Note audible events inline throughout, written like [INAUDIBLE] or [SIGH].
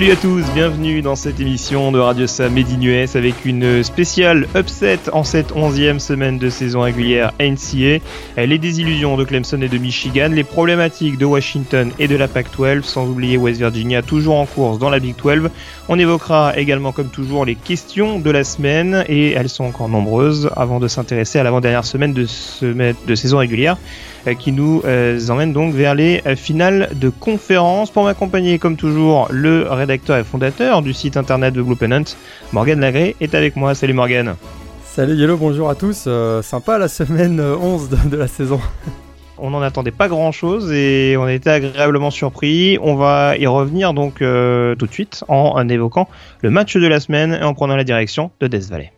Salut à tous, bienvenue dans cette émission de Radio Sam Made US avec une spéciale upset en cette onzième semaine de saison régulière NCA, les désillusions de Clemson et de Michigan, les problématiques de Washington et de la PAC-12, sans oublier West Virginia toujours en course dans la Big 12. On évoquera également comme toujours les questions de la semaine et elles sont encore nombreuses avant de s'intéresser à l'avant-dernière semaine de, de saison régulière. Euh, qui nous euh, emmène donc vers les euh, finales de conférence. Pour m'accompagner, comme toujours, le rédacteur et fondateur du site internet de Blue Pennant, Morgan Lagré, est avec moi. Salut Morgan. Salut Yellow, bonjour à tous. sympa la semaine 11 de, la saison. [LAUGHS] on n'en attendait pas grand chose et on a été agréablement surpris. On va y revenir donc tout de suite en, évoquant le match de la semaine et en prenant la direction de Death Valley.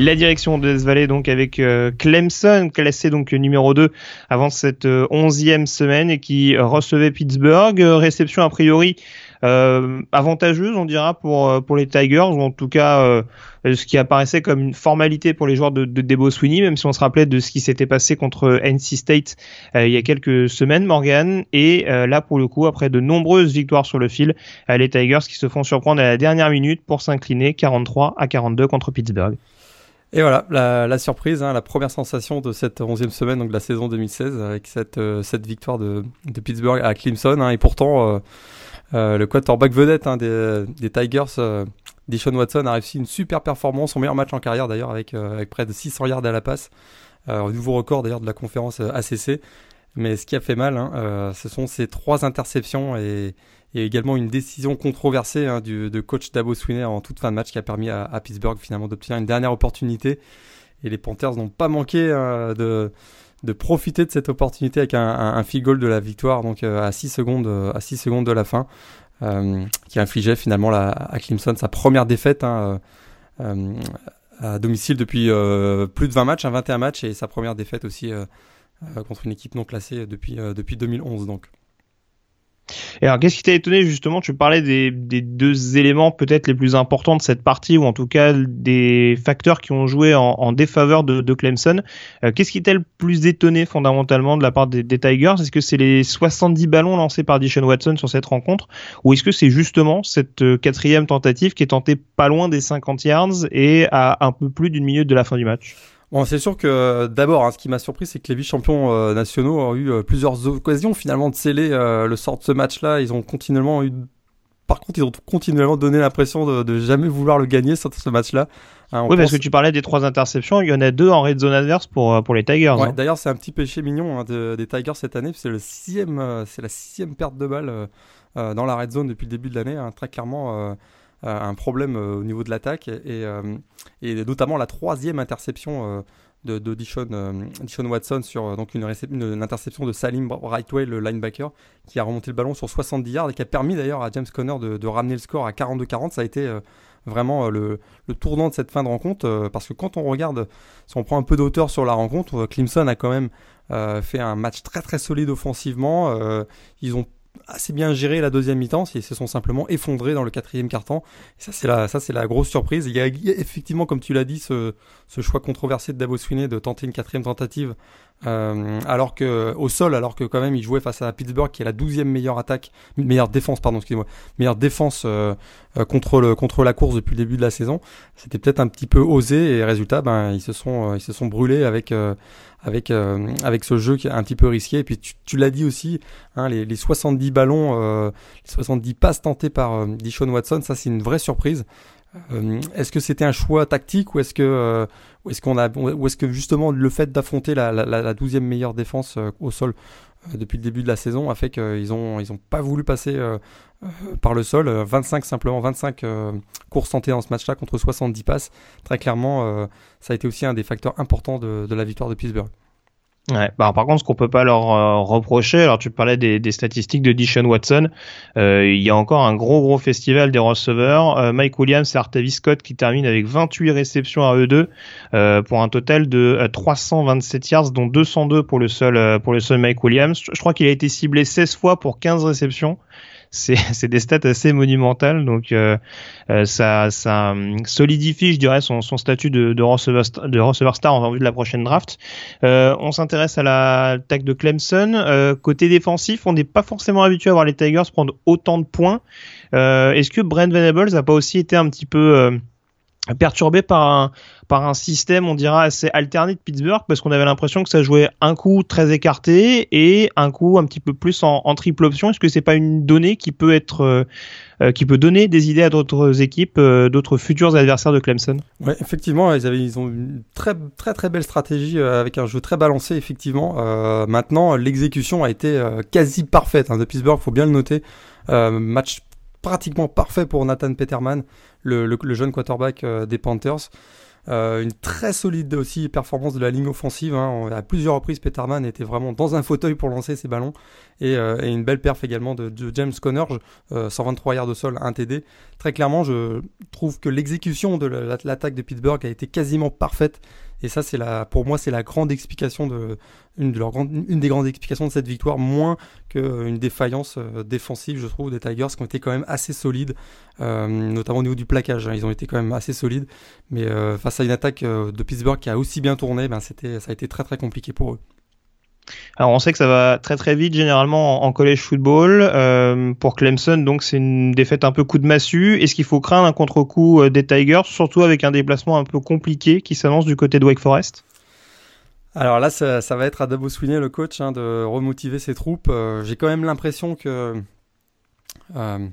La direction de Death Valley donc avec euh, Clemson classé donc numéro 2 avant cette euh, onzième semaine et qui recevait Pittsburgh euh, réception a priori avantageuse on dira pour les Tigers ou en tout cas ce qui apparaissait comme une formalité pour les joueurs de, de Debo Sweeney même si on se rappelait de ce qui s'était passé contre NC State il y a quelques semaines Morgan et là pour le coup après de nombreuses victoires sur le fil les Tigers qui se font surprendre à la dernière minute pour s'incliner 43 à 42 contre Pittsburgh. Et voilà, la, surprise, hein, la première sensation de cette onzième semaine donc de la saison 2016 avec cette, euh, cette victoire de, de, Pittsburgh à Clemson. Hein, et pourtant, euh, euh, le quarterback vedette hein, des, des, Tigers, euh, Deshaun Watson, a réussi une super performance, son meilleur match en carrière d'ailleurs avec, avec près de 600 yards à la passe. nouveau record d'ailleurs de la conférence ACC. Mais ce qui a fait mal, ce sont ces trois interceptions et, a également une décision controversée hein, du, de coach Dabo Swinney en toute fin de match qui a permis à, Pittsburgh finalement d'obtenir une dernière opportunité. Et les Panthers n'ont pas manqué euh, de, profiter de cette opportunité avec un, field goal de la victoire donc euh, à 6 secondes euh, 6 secondes de la fin qui infligeait finalement à Clemson sa première défaite hein, à domicile depuis plus de 20 matchs, un 21 matchs et sa première défaite aussi contre une équipe non classée depuis depuis 2011 donc. Et alors, qu'est-ce qui t'a étonné justement? Tu parlais des, deux éléments peut-être les plus importants de cette partie, ou en tout cas des facteurs qui ont joué en, défaveur de, de Clemson. Euh, qu'est-ce qui t'a le plus étonné fondamentalement de la part des, des Tigers? Est-ce que c'est les 70 ballons lancés par Dishon Watson sur cette rencontre, ou est-ce que c'est justement cette euh, quatrième tentative qui est tentée pas loin des 50 yards et à un peu plus d'une minute de la fin du match? Bon, c'est sûr que d'abord, hein, ce qui m'a surpris, c'est que les vice-champions euh, nationaux ont eu euh, plusieurs occasions finalement de sceller euh, le sort de ce match-là. Ils ont continuellement eu, par contre, ils ont continuellement donné l'impression de, de, jamais vouloir le gagner ce, ce match-là. Hein, oui, parce que tu parlais des trois interceptions, il y en a deux en red zone adverse pour pour les Tigers. Ouais, hein. D'ailleurs, c'est un petit péché mignon de, des Tigers cette année. C'est la sixième perte de balle dans la red zone depuis le début de l'année. très clairement euh, un problème euh, au niveau de l'attaque et, euh, notamment la troisième interception de, Dishon, Watson sur donc une, interception de Salim Rightway, le linebacker, qui a remonté le ballon sur 70 yards et qui a permis d'ailleurs à James Conner de, de, ramener le score à 42-40. Ça a été vraiment le, le, tournant de cette fin de rencontre parce que quand on regarde, si on prend un peu d'auteur sur la rencontre, Clemson a quand même fait un match très très solide offensivement. ils ont assez bien géré la deuxième mi-temps, ils se sont simplement effondrés dans le quatrième quart-temps. Ça c'est la, ça c'est la grosse surprise. Il y a effectivement, comme tu l'as dit, ce, choix controversé de Dabo Swinney de tenter une quatrième tentative euh, alors que au sol, alors que quand même il jouait face à Pittsburgh qui est la douzième meilleure attaque, meilleure défense, pardon, excusez-moi, meilleure défense euh, euh, contre le contre la course depuis le début de la saison. C'était peut-être un petit peu osé et résultat, ben ils se sont ils se sont brûlés avec avec avec ce jeu qui est un petit peu risqué. Et puis tu, tu l'as dit aussi, hein, les, les 70 ballons, les 70 passes tentées par Dishon Watson, ça c'est une vraie surprise. Euh, est-ce que c'était un choix tactique ou est-ce que, euh, est-ce qu'on a, ou est-ce que justement le fait d'affronter la, la, la, 12e meilleure défense euh, au sol depuis le début de la saison a fait qu'ils ont, ils ont pas voulu passer par le sol. 25 simplement, 25 courses tentées dans ce match-là contre 70 passes. Très clairement, ça a été aussi un des facteurs importants de, de la victoire de Pittsburgh. Ouais, bah, par contre, ce qu'on peut pas leur euh, reprocher, alors tu parlais des, statistiques de Dishon Watson, euh, il y a encore un gros gros festival des receveurs. Euh, Mike Williams et Artavis Scott qui terminent avec 28 réceptions à eux deux pour un total de 327 yards, dont 202 pour le seul pour le seul Mike Williams. Je, crois qu'il a été ciblé 16 fois pour 15 réceptions [LAUGHS] c'est des stats assez monumentales. Donc ça, ça solidifie, je dirais, son, son statut de, de, receveur, de receveur star en vue de la prochaine draft. on s'intéresse à l'attaque de Clemson. côté défensif, on n'est pas forcément habitué à voir les Tigers prendre autant de points. Est-ce que Brent Venables n'a pas aussi été un petit peu perturbé par un, par un système, on dira, assez alterné de Pittsburgh, parce qu'on avait l'impression que ça jouait un coup très écarté et un coup un petit peu plus en, triple option. Est-ce que c'est pas une donnée qui peut être, euh, euh, qui peut donner des idées à d'autres équipes, euh, d'autres futurs adversaires de Clemson? Ouais, effectivement, ils, avaient, ils ont une très très très belle stratégie avec un jeu très balancé, effectivement. maintenant, l'exécution a été quasi parfaite hein, de Pittsburgh, faut bien le noter. match pratiquement parfait pour Nathan Peterman, le, jeune quarterback des Panthers. Euh, une très solide performance de la ligne offensive. Hein. À plusieurs reprises, Peterman était vraiment dans un fauteuil pour lancer ses ballons. Et, euh, une belle perf également de, James Conner, 123 euh, yards de sol, 1 TD. Très clairement, je trouve que l'exécution de l'attaque de Pittsburgh a été quasiment parfaite. Et ça, c'est la, pour moi, c'est la grande explication de, une, des grandes explications de cette victoire, moins qu'une défaillance euh, défensive, je trouve, des Tigers qui ont été quand même assez solides, euh, notamment au niveau du plaquage. Hein. ils ont été quand même assez solides, mais euh, face à une attaque de Pittsburgh qui a aussi bien tourné, ben c'était, ça a été très très compliqué pour eux. Alors on sait que ça va très très vite généralement en, college football. Euh, pour Clemson, donc c'est une défaite un peu coup de massue. Est-ce qu'il faut craindre un contre-coup des Tigers, surtout avec un déplacement un peu compliqué qui s'annonce du côté de Wake Forest? Alors là, ça, va être à Dabo Sweeney, le coach, hein, de remotiver ses troupes. Euh, j'ai quand même l'impression que euh,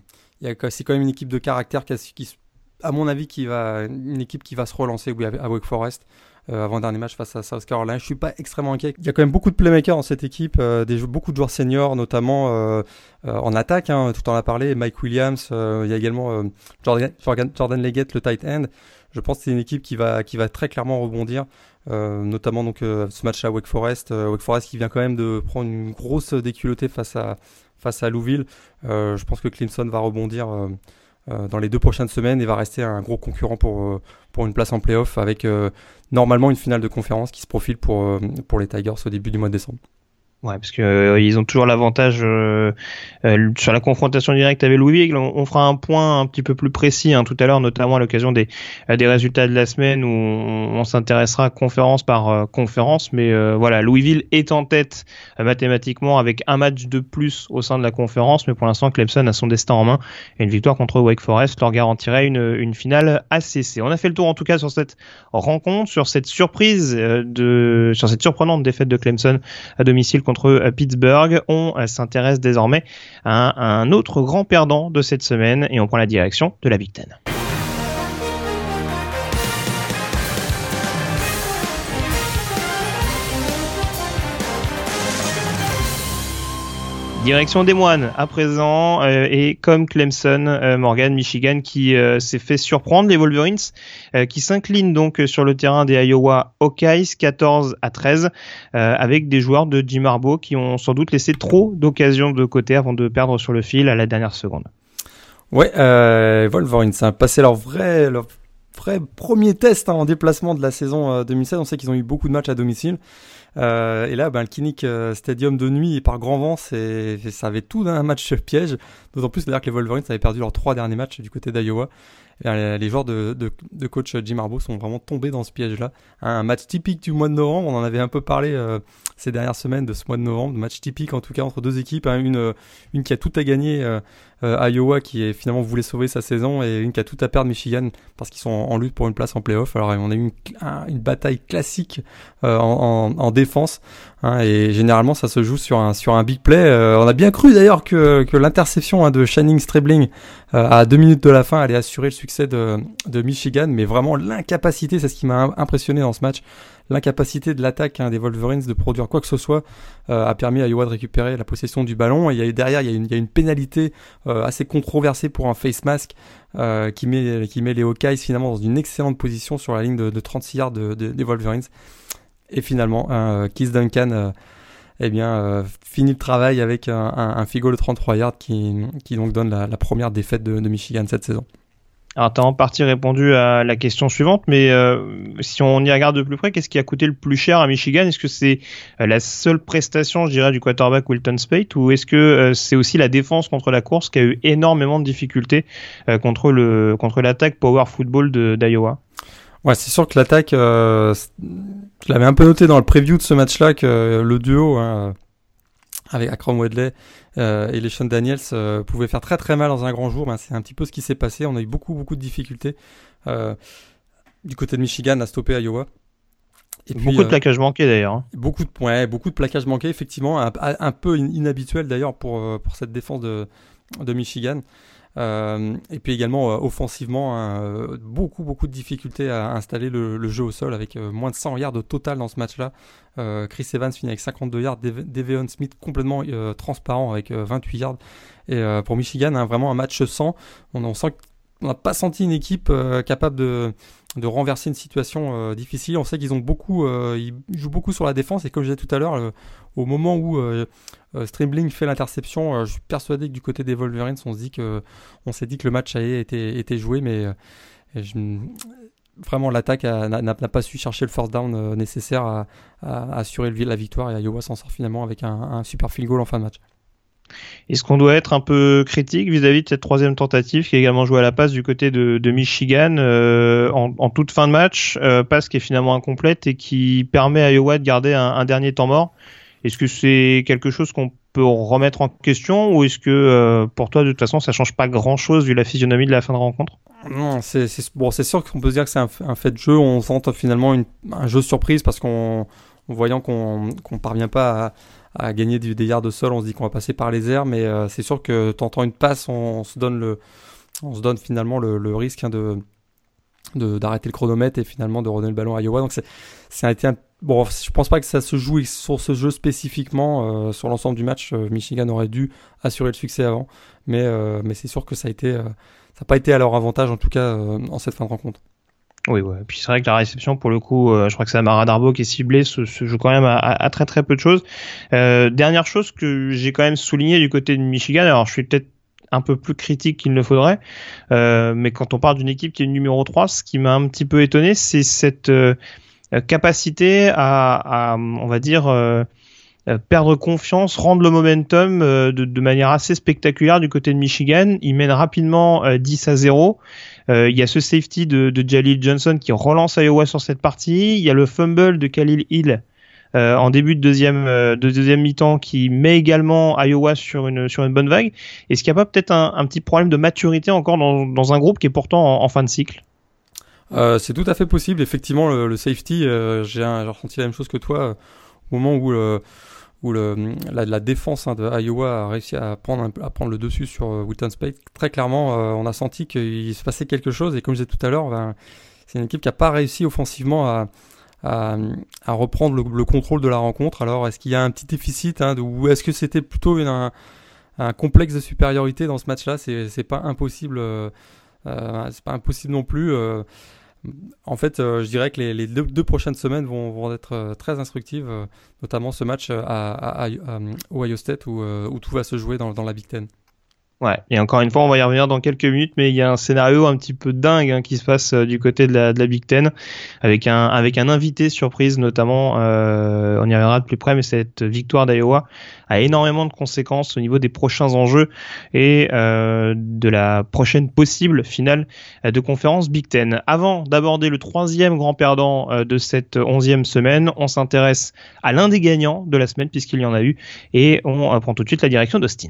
c'est quand même une équipe de caractère qui, à mon avis, qui va, une équipe qui va se relancer à Wake Forest. Euh, avant dernier match face à South Carolina. Je suis pas extrêmement inquiet. Il y a quand même beaucoup de playmakers dans cette équipe, des, beaucoup de joueurs seniors, notamment en attaque. Hein, tout en a parlé. Mike Williams. il y a également Jordan, Leggett, le tight end. Je pense que c'est une équipe qui va, très clairement rebondir. Euh, notamment donc euh, ce match à Wake Forest. Euh, Wake Forest qui vient quand même de prendre une grosse déculottée face à face à Louisville. je pense que Clemson va rebondir dans les deux prochaines semaines et va rester un gros concurrent pour pour une place en playoff avec normalement une finale de conférence qui se profile pour pour les Tigers au début du mois de décembre. Ouais, parce que euh, ils ont toujours l'avantage euh, euh, sur la confrontation directe avec Louisville. On, fera un point un petit peu plus précis hein, tout à l'heure, notamment à l'occasion des, des résultats de la semaine où on, s'intéressera conférence par conférence. Mais voilà, Louisville est en tête mathématiquement avec un match de plus au sein de la conférence, mais pour l'instant Clemson a son destin en main et une victoire contre Wake Forest leur garantirait une, une finale ACC. On a fait le tour en tout cas sur cette rencontre, sur cette surprise de, sur cette surprenante défaite de Clemson à domicile contre Pittsburgh. On s'intéresse désormais à un autre grand perdant de cette semaine et on prend la direction de la Big Ten. Direction des moines à présent euh, et comme Clemson, euh, Morgan, Michigan qui euh, s'est fait surprendre les Wolverines qui s'inclinent donc sur le terrain des Iowa Hawkeyes 14 à 13 avec des joueurs de Jim Harbaugh qui ont sans doute laissé trop d'occasions de côté avant de perdre sur le fil à la dernière seconde. Ouais, Wolverines ont passé leur vrai leur vrai premier test hein, en déplacement de la saison 2016. On sait qu'ils ont eu beaucoup de matchs à domicile. Euh, et là, ben, le Kinnick euh, Stadium de nuit et par grand vent, c'est, ça avait tout d'un match piège. D'autant plus d'ailleurs que les Wolverines avaient perdu leurs trois derniers matchs du côté d'Iowa. Les joueurs de, coach Jim Harbaugh sont vraiment tombés dans ce piège-là. Un match typique du mois de novembre, on en avait un peu parlé euh, ces dernières semaines de ce mois de novembre, match typique en tout cas entre deux équipes, hein. une, qui a tout à gagner, euh, Iowa qui finalement voulait sauver sa saison, et une qui a tout à perdre, Michigan, parce qu'ils sont en, lutte pour une place en playoff. Alors on a eu une, une bataille classique en, en, en, défense, hein, et généralement ça se joue sur un, sur un big play. on a bien cru d'ailleurs que, que l'interception hein, de Shining Strebling à deux minutes de la fin allait assurer le succès de, de Michigan, mais vraiment l'incapacité, c'est ce qui m'a impressionné dans ce match, l'incapacité de l'attaque hein, des Wolverines de produire quoi que ce soit euh, a permis à Iowa de récupérer la possession du ballon. Et derrière, il y a une, il y a une pénalité euh, assez controversée pour un face mask euh, qui, met, qui met les Hawkeyes finalement dans une excellente position sur la ligne de, de 36 yards de, des Wolverines. Et finalement, un Keith Duncan eh bien, finit le travail avec un, un, figo de 33 yards qui, qui donc donne la, première défaite de, Michigan cette saison. Alors, tu as en partie répondu à la question suivante, mais euh, si on y regarde de plus près, qu'est-ce qui a coûté le plus cher à Michigan? Est-ce que c'est euh, la seule prestation, je dirais, du quarterback Wilton Spate, ou est-ce que euh, c'est aussi la défense contre la course qui a eu énormément de difficultés contre le contre l'attaque power football d'Iowa? Ouais, c'est sûr que l'attaque, je l'avais un peu noté dans le preview de ce match-là que le duo hein, avec Akram Wedley euh, et les Sean Daniels euh, pouvaient faire très très mal dans un grand jour. Ben, c'est un petit peu ce qui s'est passé. On a eu beaucoup beaucoup de difficultés euh, du côté de Michigan à stopper Iowa. Et beaucoup de plaquages manqués d'ailleurs. Hein. Beaucoup de points, beaucoup de plaquages manqués effectivement, un, peu inhabituel d'ailleurs pour pour cette défense de de Michigan. Euh, et puis également euh, offensivement, hein, euh, beaucoup beaucoup de difficultés à installer le, jeu au sol avec moins de 100 yards au total dans ce match-là. Chris Evans finit avec 52 yards, Devion Smith complètement transparent avec 28 yards. Et pour Michigan, hein, vraiment un match sans. On, n'a pas senti une équipe capable de, renverser une situation difficile. On sait qu'ils ont beaucoup, ils jouent beaucoup sur la défense et comme je disais tout à l'heure, au moment où Streamling fait l'interception. Euh, je suis persuadé que du côté des Wolverines, on se dit que on s'est dit que le match a été, joué, mais euh, vraiment l'attaque n'a pas su chercher le first down nécessaire à, assurer la victoire et Iowa s'en sort finalement avec un, super field goal en fin de match. Est-ce qu'on doit être un peu critique vis-à-vis de cette troisième tentative qui a également joué à la passe du côté de, Michigan en, toute fin de match, passe qui est finalement incomplète et qui permet à Iowa de garder un dernier temps mort? Est-ce que c'est quelque chose qu'on peut remettre en question ou est-ce que euh, pour toi de toute façon ça change pas grand-chose vu la physionomie de la fin de rencontre? Non, c'est bon, sûr qu'on peut se dire que c'est un, fait de jeu. On sent finalement un jeu surprise parce qu'on voyant qu'on ne parvient pas à, gagner des, yards de sol, on se dit qu'on va passer par les airs, mais euh, c'est sûr que tentant une passe, on, se donne le, on se donne finalement le, risque hein, de d'arrêter le chronomètre et finalement de redonner le ballon à Iowa. Donc ça a été un Bon, je pense pas que ça se joue sur ce jeu spécifiquement. Euh, sur l'ensemble du match, euh, Michigan aurait dû assurer le succès avant. Mais, euh, mais c'est sûr que ça a été, ça n'a pas été à leur avantage, en tout cas, en cette fin de rencontre. Oui, ouais. Puis c'est vrai que la réception, pour le coup, je crois que c'est Amara Darbo qui est ciblé, se, joue quand même à, très très peu de choses. dernière chose que j'ai quand même souligné du côté de Michigan, alors je suis peut-être un peu plus critique qu'il ne faudrait, mais quand on parle d'une équipe qui est numéro 3, ce qui m'a un petit peu étonné, c'est cette euh, capacité à, on va dire, euh, euh, perdre confiance, rendre le momentum de, manière assez spectaculaire du côté de Michigan. Il mène rapidement 10 à 0. il y a ce safety de, Jalil Johnson qui relance Iowa sur cette partie. Il y a le fumble de Khalil Hill en début de deuxième, de deuxième mi-temps qui met également Iowa sur une, sur une bonne vague. Est-ce qu'il n'y a pas peut-être un, petit problème de maturité encore dans, un groupe qui est pourtant en fin de cycle? Euh, c'est tout à fait possible. Effectivement, le, safety, euh, j'ai ressenti la même chose que toi euh, au moment où, la, défense hein, de Iowa a réussi à prendre, le dessus sur Wilton Spade. Très clairement, on a senti qu'il se passait quelque chose. Et comme je disais tout à l'heure, ben, c'est une équipe qui n'a pas réussi offensivement à, à, reprendre le, contrôle de la rencontre. Alors, est-ce qu'il y a un petit déficit hein, ou est-ce que c'était plutôt un, un, complexe de supériorité dans ce match-là? C'est pas impossible. C'est pas impossible non plus en fait, euh, je dirais que les, deux, prochaines semaines vont, être euh, très instructives, euh, notamment ce match à, State où, tout va se jouer dans, dans la Big Ten. Ouais, et encore une fois, on va y revenir dans quelques minutes, mais il y a un scénario un petit peu dingue hein, qui se passe euh, du côté de la, de la, Big Ten, avec un, avec un invité surprise notamment, euh, on y reviendra de plus près, mais cette victoire d'Iowa a énormément de conséquences au niveau des prochains enjeux et euh, de la prochaine possible finale de conférence Big Ten. Avant d'aborder le troisième grand perdant euh, de cette onzième semaine, on s'intéresse à l'un des gagnants de la semaine, puisqu'il y en a eu, et on prend tout de suite la direction d'Austin.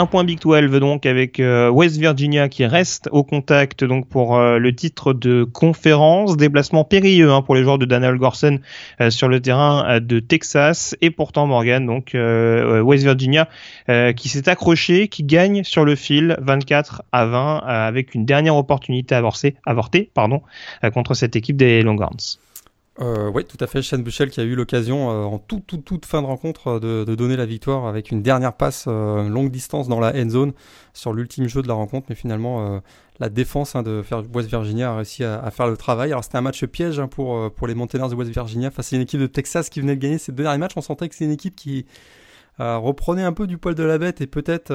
Un point Big 12 donc avec euh, West Virginia qui reste au contact donc pour euh, le titre de conférence. Déplacement périlleux hein, pour les joueurs de Daniel Gorson euh, sur le terrain de Texas et pourtant Morgan donc West Virginia qui s'est accroché, qui gagne sur le fil 24 à 20 avec une dernière opportunité avortée, contre cette équipe des Longhorns. Euh, oui, tout à fait. Shane Buchel qui a eu l'occasion euh, en toute, toute, toute fin de rencontre euh, de, donner la victoire avec une dernière passe longue distance dans la end zone sur l'ultime jeu de la rencontre. Mais finalement, la défense hein, de West Virginia a réussi à, faire le travail. Alors c'était un match piège hein, pour, les Mountaineers de West Virginia face à une équipe de Texas qui venait de gagner ses deux derniers matchs. On sentait que c'est une équipe qui reprenait un peu du poil de la bête et peut-être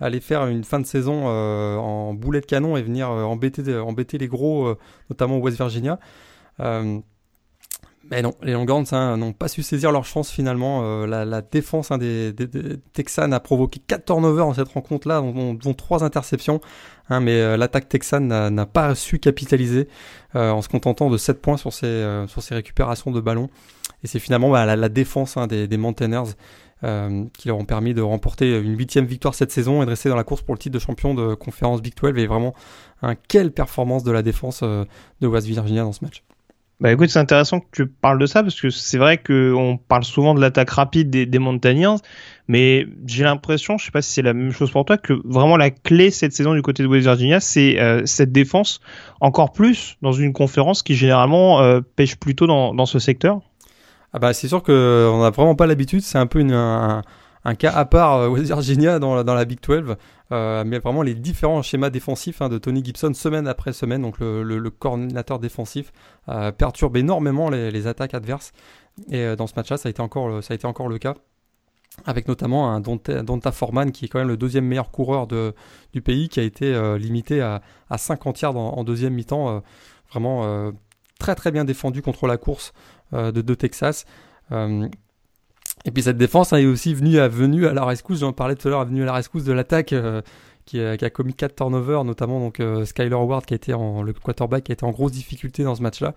aller faire une fin de saison en boulet de canon et venir embêter les gros, notamment West Virginia. Mais non, les Longhorns hein, n'ont pas su saisir leur chance finalement. Euh, la, défense hein, des, Texans a provoqué 4 turnovers en cette rencontre-là, dont, 3 interceptions. Hein, mais euh, l'attaque texane n'a pas su capitaliser euh, en se contentant de 7 points sur ses, sur ses récupérations de ballon. Et c'est finalement bah, la, défense des, des qui leur ont permis de remporter une huitième victoire cette saison et de rester dans la course pour le titre de champion de conférence Big 12. Et vraiment, quelle performance de la défense de West Virginia dans ce match. Bah écoute, c'est intéressant que tu parles de ça parce que c'est vrai qu'on parle souvent de l'attaque rapide des, des Montagnards, mais j'ai l'impression, je sais pas si c'est la même chose pour toi, que vraiment la clé cette saison du côté de West Virginia, c'est euh, cette défense encore plus dans une conférence qui généralement euh, pêche plutôt dans, ce secteur. Ah bah c'est sûr qu'on n'a vraiment pas l'habitude, c'est un peu un, cas à part euh, West Virginia dans la Big 12, euh, mais vraiment les différents schémas défensifs hein, de Tony Gibson semaine après semaine, donc le, coordinateur défensif euh, perturbe énormément les, attaques adverses. Et dans ce match-là, ça a été encore, ça a été encore le cas avec notamment un Donta, Foreman qui est quand même le deuxième meilleur coureur de, du pays, qui a été limité à, à 50 yards en, deuxième mi-temps. vraiment très très bien défendu contre la course de, de Texas. Et puis cette défense hein, est aussi venue à, venue à la rescousse, j'en parlais tout à l'heure, venue à la rescousse de l'attaque euh, qui, a commis 4 turnovers, notamment donc euh, Skyler Ward qui a été en, le quarterback qui a été en grosse difficulté dans ce match-là.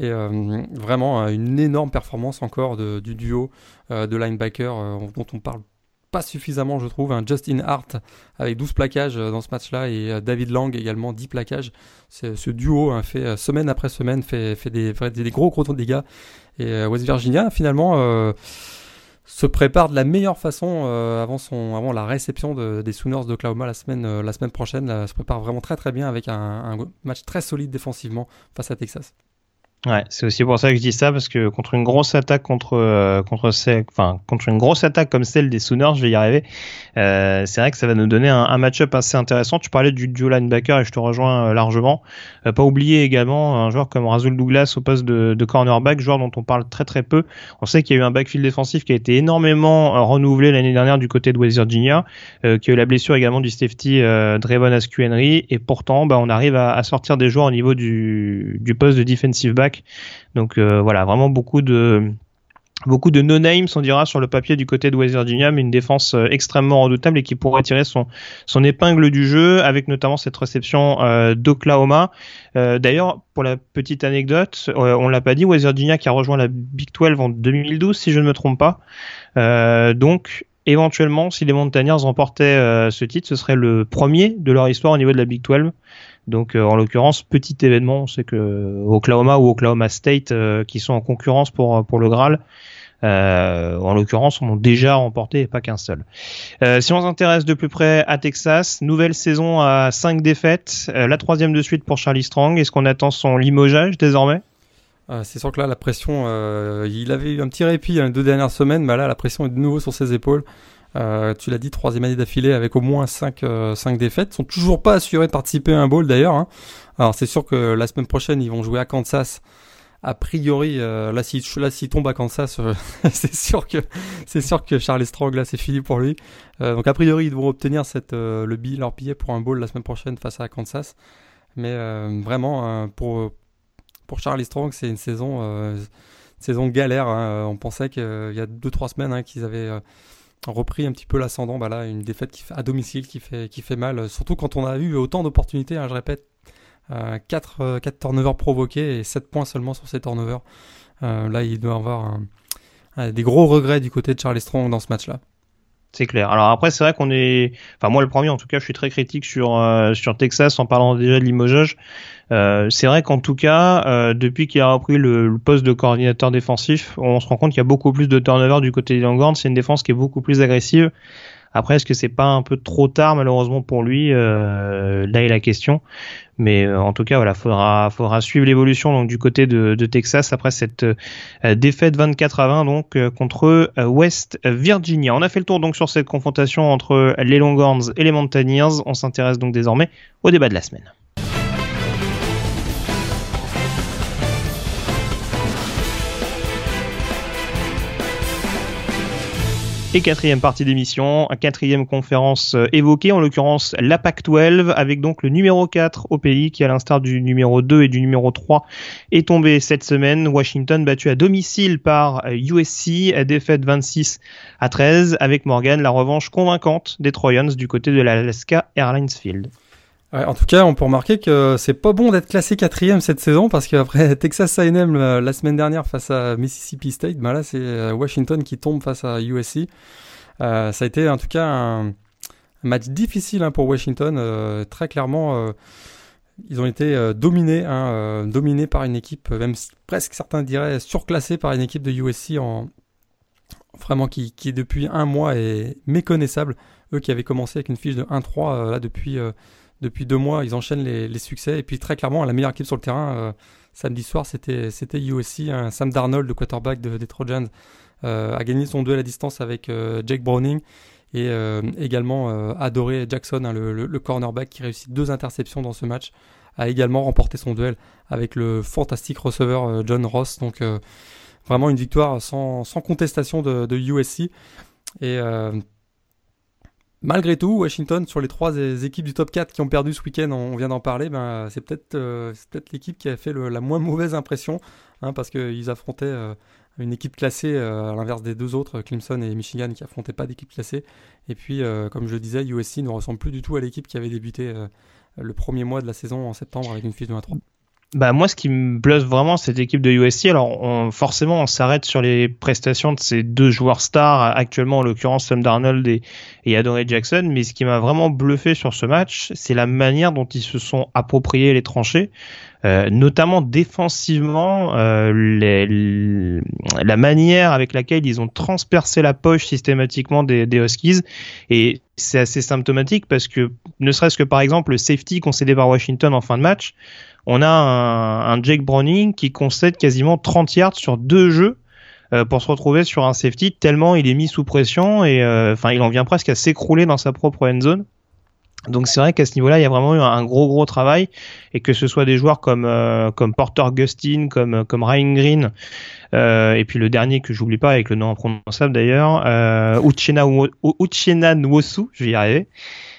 Et euh, vraiment une énorme performance encore de, du duo de linebacker dont on parle pas suffisamment, je trouve. Un Justin Hart avec 12 plaquages dans ce match-là et David Lang également 10 plaquages. Ce duo hein, fait semaine après semaine fait, fait des, des, gros gros dégâts. Et West Virginia finalement se prépare de la meilleure façon euh, avant, la réception de, des Sooners d'Oklahoma la semaine, euh, la semaine prochaine. Se prépare vraiment très très bien avec un match très solide défensivement face à Texas. Ouais, c'est aussi pour ça que je dis ça parce que contre une grosse attaque contre euh, contre enfin contre une grosse attaque comme celle des Sooners, je vais y arriver. Euh, c'est vrai que ça va nous donner un, un match-up assez intéressant. Tu parlais du duo linebacker et je te rejoins euh, largement. Euh, pas oublier également un joueur comme Razul Douglas au poste de, de, cornerback, joueur dont on parle très très peu. On sait qu'il y a eu un backfield défensif qui a été énormément renouvelé l'année dernière du côté de West Virginia, qui a eu la blessure également du safety euh, Drevon Askew Henry et pourtant bah, on arrive à, à sortir des joueurs au niveau du, du poste de defensive back donc euh, voilà, vraiment beaucoup de beaucoup de no-names, on dira, sur le papier du côté de West Virginia, mais une défense euh, extrêmement redoutable et qui pourrait tirer son, épingle du jeu, avec notamment cette réception euh, d'Oklahoma. D'ailleurs, pour la petite anecdote, on l'a pas dit, West Virginia qui a rejoint la Big 12 en 2012, si je ne me trompe pas. donc, éventuellement, si les Montagnards remportaient ce titre, ce serait le premier de leur histoire au niveau de la Big 12. Donc euh, en l'occurrence, petit événement, on sait que Oklahoma ou Oklahoma State euh, qui sont en concurrence pour pour le Graal. Euh, en l'occurrence, on a déjà remporté et pas qu'un seul. Euh, si on s'intéresse de plus près à Texas, nouvelle saison à 5 défaites, la troisième de suite pour Charlie Strong. Est-ce qu'on attend son limogeage désormais? C'est sûr que là, la pression, il avait eu un petit répit hein, les deux dernières semaines, mais là, la pression est de nouveau sur ses épaules. Euh, tu l'as dit, troisième année d'affilée avec au moins 5, euh, défaites. Ils sont toujours pas assurés de participer à un bowl d'ailleurs. Hein. Alors c'est sûr que la semaine prochaine, ils vont jouer à Kansas. A priori, euh, là s'ils tombent à Kansas, euh, [LAUGHS] c'est sûr que c'est sûr que Charles Strong là c'est fini pour lui. Euh, donc a priori, ils vont obtenir le leur billet pour un bowl la semaine prochaine face à Kansas. Mais vraiment pour pour Charlie Strong, c'est une saison saison galère. Hein. On pensait qu'il y a 2-3 semaines hein, qu'ils avaient repris un petit peu l'ascendant. Bah une défaite à domicile qui fait, qui fait mal, surtout quand on a eu autant d'opportunités, hein, je répète, 4, euh, 4 euh, turnovers provoqués et 7 points seulement sur ces turnovers. Euh, là, il doit y avoir des gros regrets du côté de Charlie Strong dans ce match-là. C'est clair. Alors après, c'est vrai qu'on est, enfin moi le premier en tout cas, je suis très critique sur euh, sur Texas en parlant déjà de limogeage. Euh, c'est vrai qu'en tout cas, euh, depuis qu'il a repris le, poste de coordinateur défensif, on se rend compte qu'il y a beaucoup plus de turnover du côté des Longhorns. C'est une défense qui est beaucoup plus agressive Après, est-ce que c'est pas un peu trop tard malheureusement pour lui Là est la question. Mais en tout cas, voilà, faudra, suivre l'évolution donc du côté de, Texas après cette défaite 24 à 20 donc contre West Virginia. On a fait le tour donc sur cette confrontation entre les Longhorns et les Mountaineers. On s'intéresse donc désormais au débat de la semaine. Et quatrième partie d'émission, quatrième conférence euh, évoquée, en l'occurrence la PAC 12, avec donc le numéro 4 au pays qui, à l'instar du numéro 2 et du numéro 3, est tombé cette semaine. Washington battu à domicile par USC, euh, défaite 26 à 13, avec Morgan la revanche convaincante des Trojans du côté de l'Alaska Airlines Field en tout cas, on peut remarquer que c'est pas bon d'être classé quatrième cette saison parce qu'après [LAUGHS] Texas A&M euh, la semaine dernière face à Mississippi State, bah là c'est euh, Washington qui tombe face à USC. Euh, ça a été en tout cas un, match difficile hein, pour Washington. très clairement, ils ont été dominés, hein, dominés par une équipe, même presque certains diraient surclassés par une équipe de USC en vraiment qui, qui depuis un mois est méconnaissable. Eux qui avaient commencé avec une fiche de 1-3 là depuis depuis deux mois, ils enchaînent les, succès. Et puis très clairement, la meilleure équipe sur le terrain euh, samedi soir, c'était USC. un Sam Darnold, le quarterback des Trojans, euh, a gagné son duel à distance avec euh, Jake Browning et également adoré Jackson, hein, le, cornerback qui réussit deux interceptions dans ce match, a également remporté son duel avec le fantastique receveur John Ross. Donc vraiment une victoire sans, contestation de, de USC. Et Malgré tout, Washington, sur les trois équipes du top 4 qui ont perdu ce week-end, on vient d'en parler, ben, c'est peut-être euh, l'équipe qui a fait la moins mauvaise impression, hein, parce qu'ils affrontaient euh, une équipe classée euh, à l'inverse des deux autres, Clemson et Michigan, qui affrontaient pas d'équipe classée. Et puis, comme je le disais, USC ne ressemble plus du tout à l'équipe qui avait débuté le premier mois de la saison en septembre avec une fiche de 1-3 bah moi ce qui me bluffe vraiment cette équipe de USC alors on, forcément on s'arrête sur les prestations de ces deux joueurs stars actuellement en l'occurrence Sam Darnold et, et Jackson mais ce qui m'a vraiment bluffé sur ce match c'est la manière dont ils se sont appropriés les tranchées euh, notamment défensivement euh, les, la manière avec laquelle ils ont transpercé la poche systématiquement des, des Huskies et c'est assez symptomatique parce que ne serait-ce que par exemple le safety concédé par Washington en fin de match on a un, Jake Browning qui concède quasiment 30 yards sur deux jeux euh, pour se retrouver sur un safety tellement il est mis sous pression et euh, enfin il en vient presque à s'écrouler dans sa propre end zone. Donc c'est vrai qu'à ce niveau-là, il y a vraiment eu un gros gros travail et que ce soit des joueurs comme euh, comme Porter Gustin, comme comme Ryan Green et puis le dernier que j'oublie pas avec le nom imprononçable d'ailleurs, Uchena Uchena Nwosu, je vais y arriver.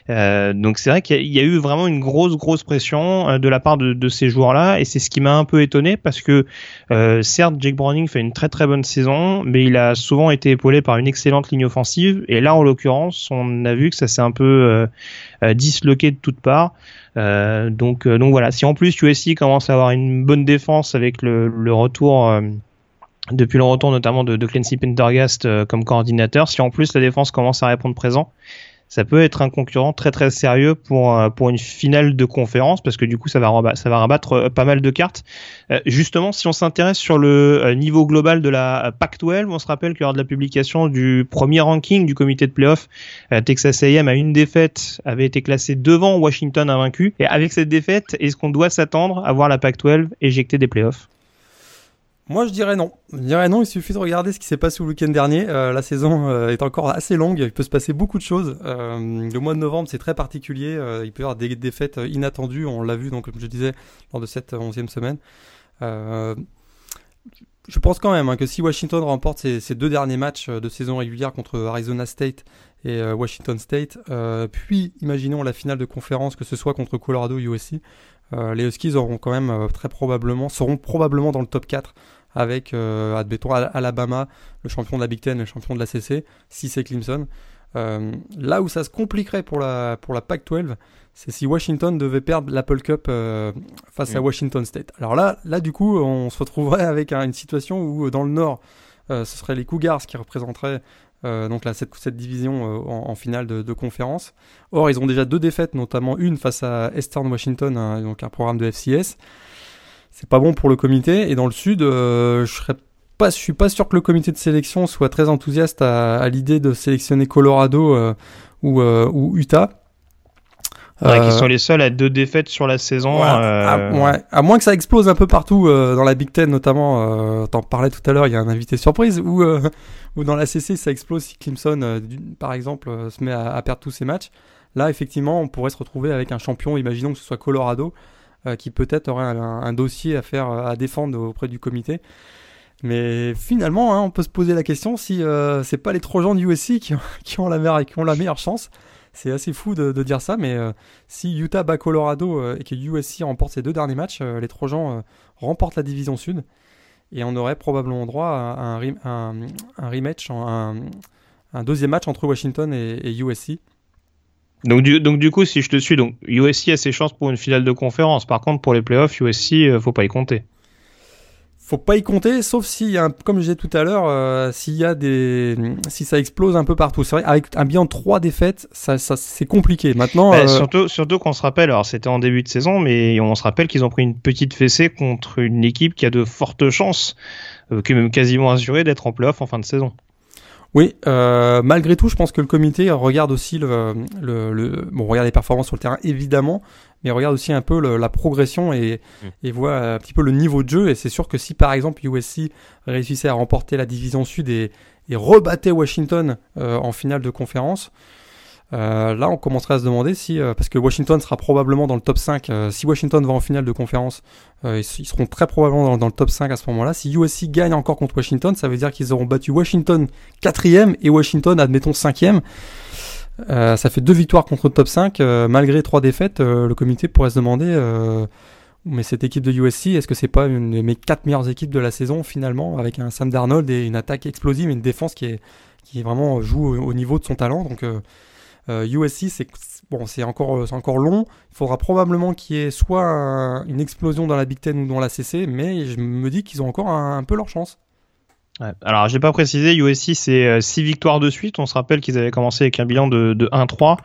Euh, donc c'est vrai qu'il y, a eu vraiment une grosse grosse pression euh, de la part de, ces joueurs-là. Et c'est ce qui m'a un peu étonné parce que euh, certes Jake Browning fait une très très bonne saison mais il a souvent été épaulé par une excellente ligne offensive. Et là en l'occurrence on a vu que ça s'est un peu disloqué de toutes parts. donc donc voilà. Si en plus USC commence à avoir une bonne défense avec le, le retour depuis le retour notamment de, de Clancy Pendergast comme coordinateur, si en plus la défense commence à répondre présent, ça peut être un concurrent très très sérieux pour euh, pour une finale de conférence parce que du coup ça va rabattre, ça va rabattre euh, pas mal de cartes. Euh, justement, si on s'intéresse sur le niveau global de la Pac-12, on se rappelle qu'il y aura de la publication du premier ranking du comité de playoff. Texas A&M a une défaite, avait été classé devant Washington vaincu Et avec cette défaite, est-ce qu'on doit s'attendre à voir la Pac-12 éjecter des playoffs? Moi, je dirais non. Je dirais non, il suffit de regarder ce qui s'est passé le week-end dernier. Euh, la saison euh, est encore assez longue, il peut se passer beaucoup de choses. Euh, le mois de novembre, c'est très particulier. il peut y avoir des défaites inattendues, on l'a vu, donc, comme je disais, lors de cette onzième semaine. je pense quand même hein, que si Washington remporte ses, deux derniers matchs de saison régulière contre Arizona State et Washington State, puis imaginons la finale de conférence, que ce soit contre Colorado ou USC, les Huskies auront quand même très probablement, seront probablement dans le top 4 avec, euh, admettons, Alabama, le champion de la Big Ten, le champion de la CC, si c'est Clemson. Euh, là où ça se compliquerait pour la, pour la Pac-12, c'est si Washington devait perdre l'Apple Cup euh, face à Washington State. Alors là, là, du coup, on se retrouverait avec une situation où dans le Nord, ce serait les Cougars qui représenteraient donc là, cette, cette division en, finale de, conférence. Or, ils ont déjà deux défaites, notamment une face à Eastern Washington, donc un programme de FCS c'est pas bon pour le comité. Et dans le sud, euh, je serais pas, je suis pas sûr que le comité de sélection soit très enthousiaste à, l'idée de sélectionner Colorado ou, ou Utah. Ouais, qui sont les seuls à deux défaites sur la saison. à, ouais, à, moins que ça explose un peu partout dans la Big Ten notamment. Euh, T'en parlais tout à l'heure, il y a un invité surprise ou [LAUGHS] ou dans la CC ça explose si Clemson par exemple se met à, à, perdre tous ses matchs. Là effectivement on pourrait se retrouver avec un champion, imaginons que ce soit Colorado, euh, qui peut-être aurait un, dossier à faire euh, à défendre auprès du comité. Mais finalement, hein, on peut se poser la question si euh, c'est pas les Trojans du USC [LAUGHS] qui, ont la meilleure, qui ont la meilleure chance. C'est assez fou de, dire ça, mais si Utah bat Colorado et que USC remporte ses deux derniers matchs, les Trojans remportent la division sud et on aurait probablement droit à un, rematch, un, deuxième match entre Washington et USC. Donc du, donc du coup, si je te suis, donc USC a ses chances pour une finale de conférence. Par contre, pour les playoffs, USC, euh, faut pas y compter. Faut pas y compter, sauf si, comme je disais tout à l'heure, euh, s'il y a des, si ça explose un peu partout. C'est vrai, avec un bilan 3 défaites, ça, ça c'est compliqué. Maintenant, bah, euh, surtout, surtout qu'on se rappelle, alors c'était en début de saison, mais on se rappelle qu'ils ont pris une petite fessée contre une équipe qui a de fortes chances, qui est même quasiment assurée d'être en playoff en fin de saison. Oui, euh, malgré tout, je pense que le comité regarde aussi le, le, bon, regarde les performances sur le terrain évidemment, mais regarde aussi un peu la progression et, mm. et, voit un petit peu le niveau de jeu. Et c'est sûr que si par exemple USC réussissait à remporter la division sud et, et rebattait Washington euh, en finale de conférence, là, on commencerait à se demander si, euh, parce que Washington sera probablement dans le top 5, euh, si Washington va en finale de conférence, ils, seront très probablement dans, le top 5 à ce moment-là. Si USC gagne encore contre Washington, ça veut dire qu'ils auront battu Washington 4 et Washington, admettons, 5 ça fait deux victoires contre le top 5. malgré trois défaites, le comité pourrait se demander mais cette équipe de USC, est-ce que c'est pas une de mes quatre meilleures équipes de la saison finalement, avec un Sam Darnold et une attaque explosive et une défense qui est vraiment joue au, niveau de son talent. Donc USC, euh, c'est bon, encore, euh, encore long. Il faudra probablement qu'il y ait soit une explosion dans la Big Ten ou dans la CC, mais je me dis qu'ils ont encore un, peu leur chance. Ouais. Alors, j'ai pas précisé, USC c'est 6 euh, victoires de suite. On se rappelle qu'ils avaient commencé avec un bilan de, de 1-3.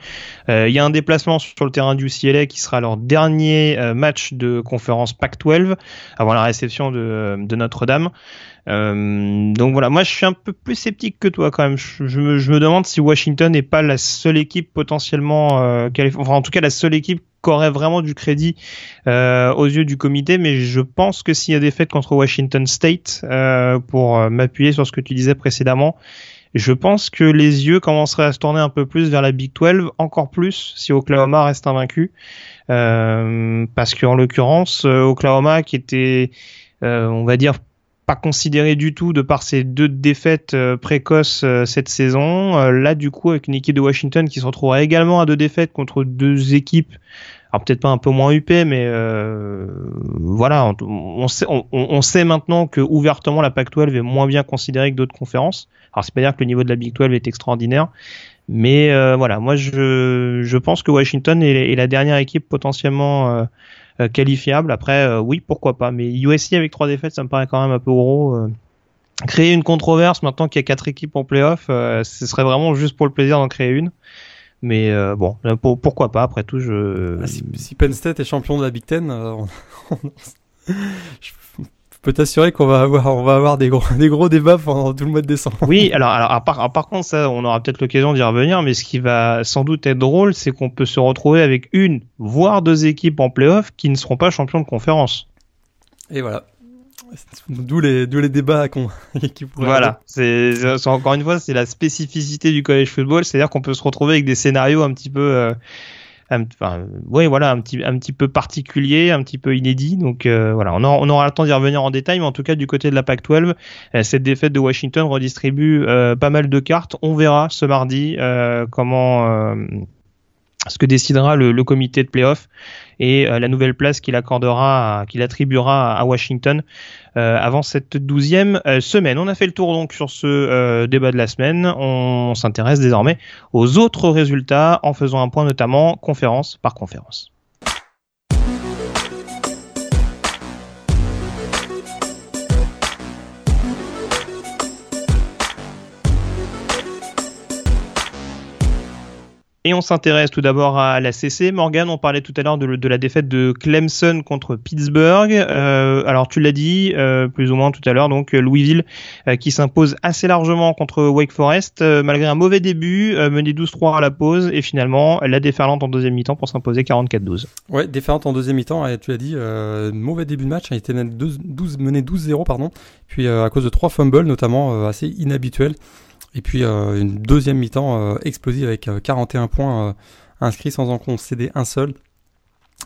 Il y a un déplacement sur le terrain du CLA qui sera leur dernier match de conférence Pac-12 avant la réception de Notre-Dame. Euh, donc voilà, moi je suis un peu plus sceptique que toi quand même. Je, me, je me, demande si Washington n'est pas la seule équipe potentiellement, euh, enfin en tout cas la seule équipe qui aurait vraiment du crédit euh, aux yeux du comité, mais je pense que s'il y a des faits contre Washington State, euh, pour euh, m'appuyer sur ce que tu disais précédemment, je pense que les yeux commenceraient à se tourner un peu plus vers la Big 12, encore plus si Oklahoma reste invaincu, euh, parce qu'en l'occurrence Oklahoma qui était, on va dire pas considéré du tout de par ses deux défaites euh, précoces euh, cette saison. Euh, là, du coup, avec une équipe de Washington qui se retrouvera également à deux défaites contre deux équipes, alors peut-être pas un peu moins UP, mais voilà, on, sait, on, sait maintenant que ouvertement la Pac-12 est moins bien considérée que d'autres conférences. Alors c'est pas dire que le niveau de la Big 12 est extraordinaire, mais voilà, moi je, je pense que Washington est, est la dernière équipe potentiellement euh, qualifiable. Après, euh, oui, pourquoi pas. Mais USC avec trois défaites, ça me paraît quand même un peu gros. Euh. créer une controverse maintenant qu'il y a quatre équipes en playoff, ce serait vraiment juste pour le plaisir d'en créer une. Mais bon, pourquoi pas Après tout, je. Ah, si, Penn State est champion de la Big Ten, [LAUGHS] je peux t'assurer qu'on va avoir, on va avoir des gros, [LAUGHS] des gros débats pendant tout le mois de décembre. Oui, alors, alors par, par, contre, ça, on aura peut-être l'occasion d'y revenir, mais ce qui va sans doute être drôle, c'est qu'on peut se retrouver avec une, voire deux équipes en playoff qui ne seront pas champions de conférence. Et voilà. D'où les, les débats qu'on, [LAUGHS] qui Voilà. C'est, encore une fois, c'est la spécificité du college football, c'est-à-dire qu'on peut se retrouver avec des scénarios un petit peu, euh, enfin, voilà, un petit, peu particulier, un petit peu inédit. Donc euh, voilà, on, aura le temps d'y revenir en détail, mais en tout cas du côté de la PAC-12, euh, cette défaite de Washington redistribue euh, pas mal de cartes. On verra ce mardi comment ce que décidera le, le comité de playoff et la nouvelle place qu'il accordera, qu'il attribuera à Washington euh, avant cette douzième euh, semaine. On a fait le tour donc sur ce euh, débat de la semaine. On s'intéresse désormais aux autres résultats en faisant un point notamment conférence par conférence. Et on s'intéresse tout d'abord à la CC. Morgan, on parlait tout à l'heure de, la défaite de Clemson contre Pittsburgh. Euh, alors tu l'as dit euh, plus ou moins tout à l'heure, donc Louisville euh, qui s'impose assez largement contre Wake Forest malgré un mauvais début, mené 12-3 à la pause et finalement la déferlante en deuxième mi-temps pour s'imposer 44-12. Ouais, déferlante en deuxième mi-temps, tu l'as dit, mauvais début de match, il était mené 12-0 pardon, puis à cause de trois fumbles notamment assez inhabituels. Et puis euh, une deuxième mi-temps euh, explosive avec 41 euh, points inscrits sans en concéder un seul.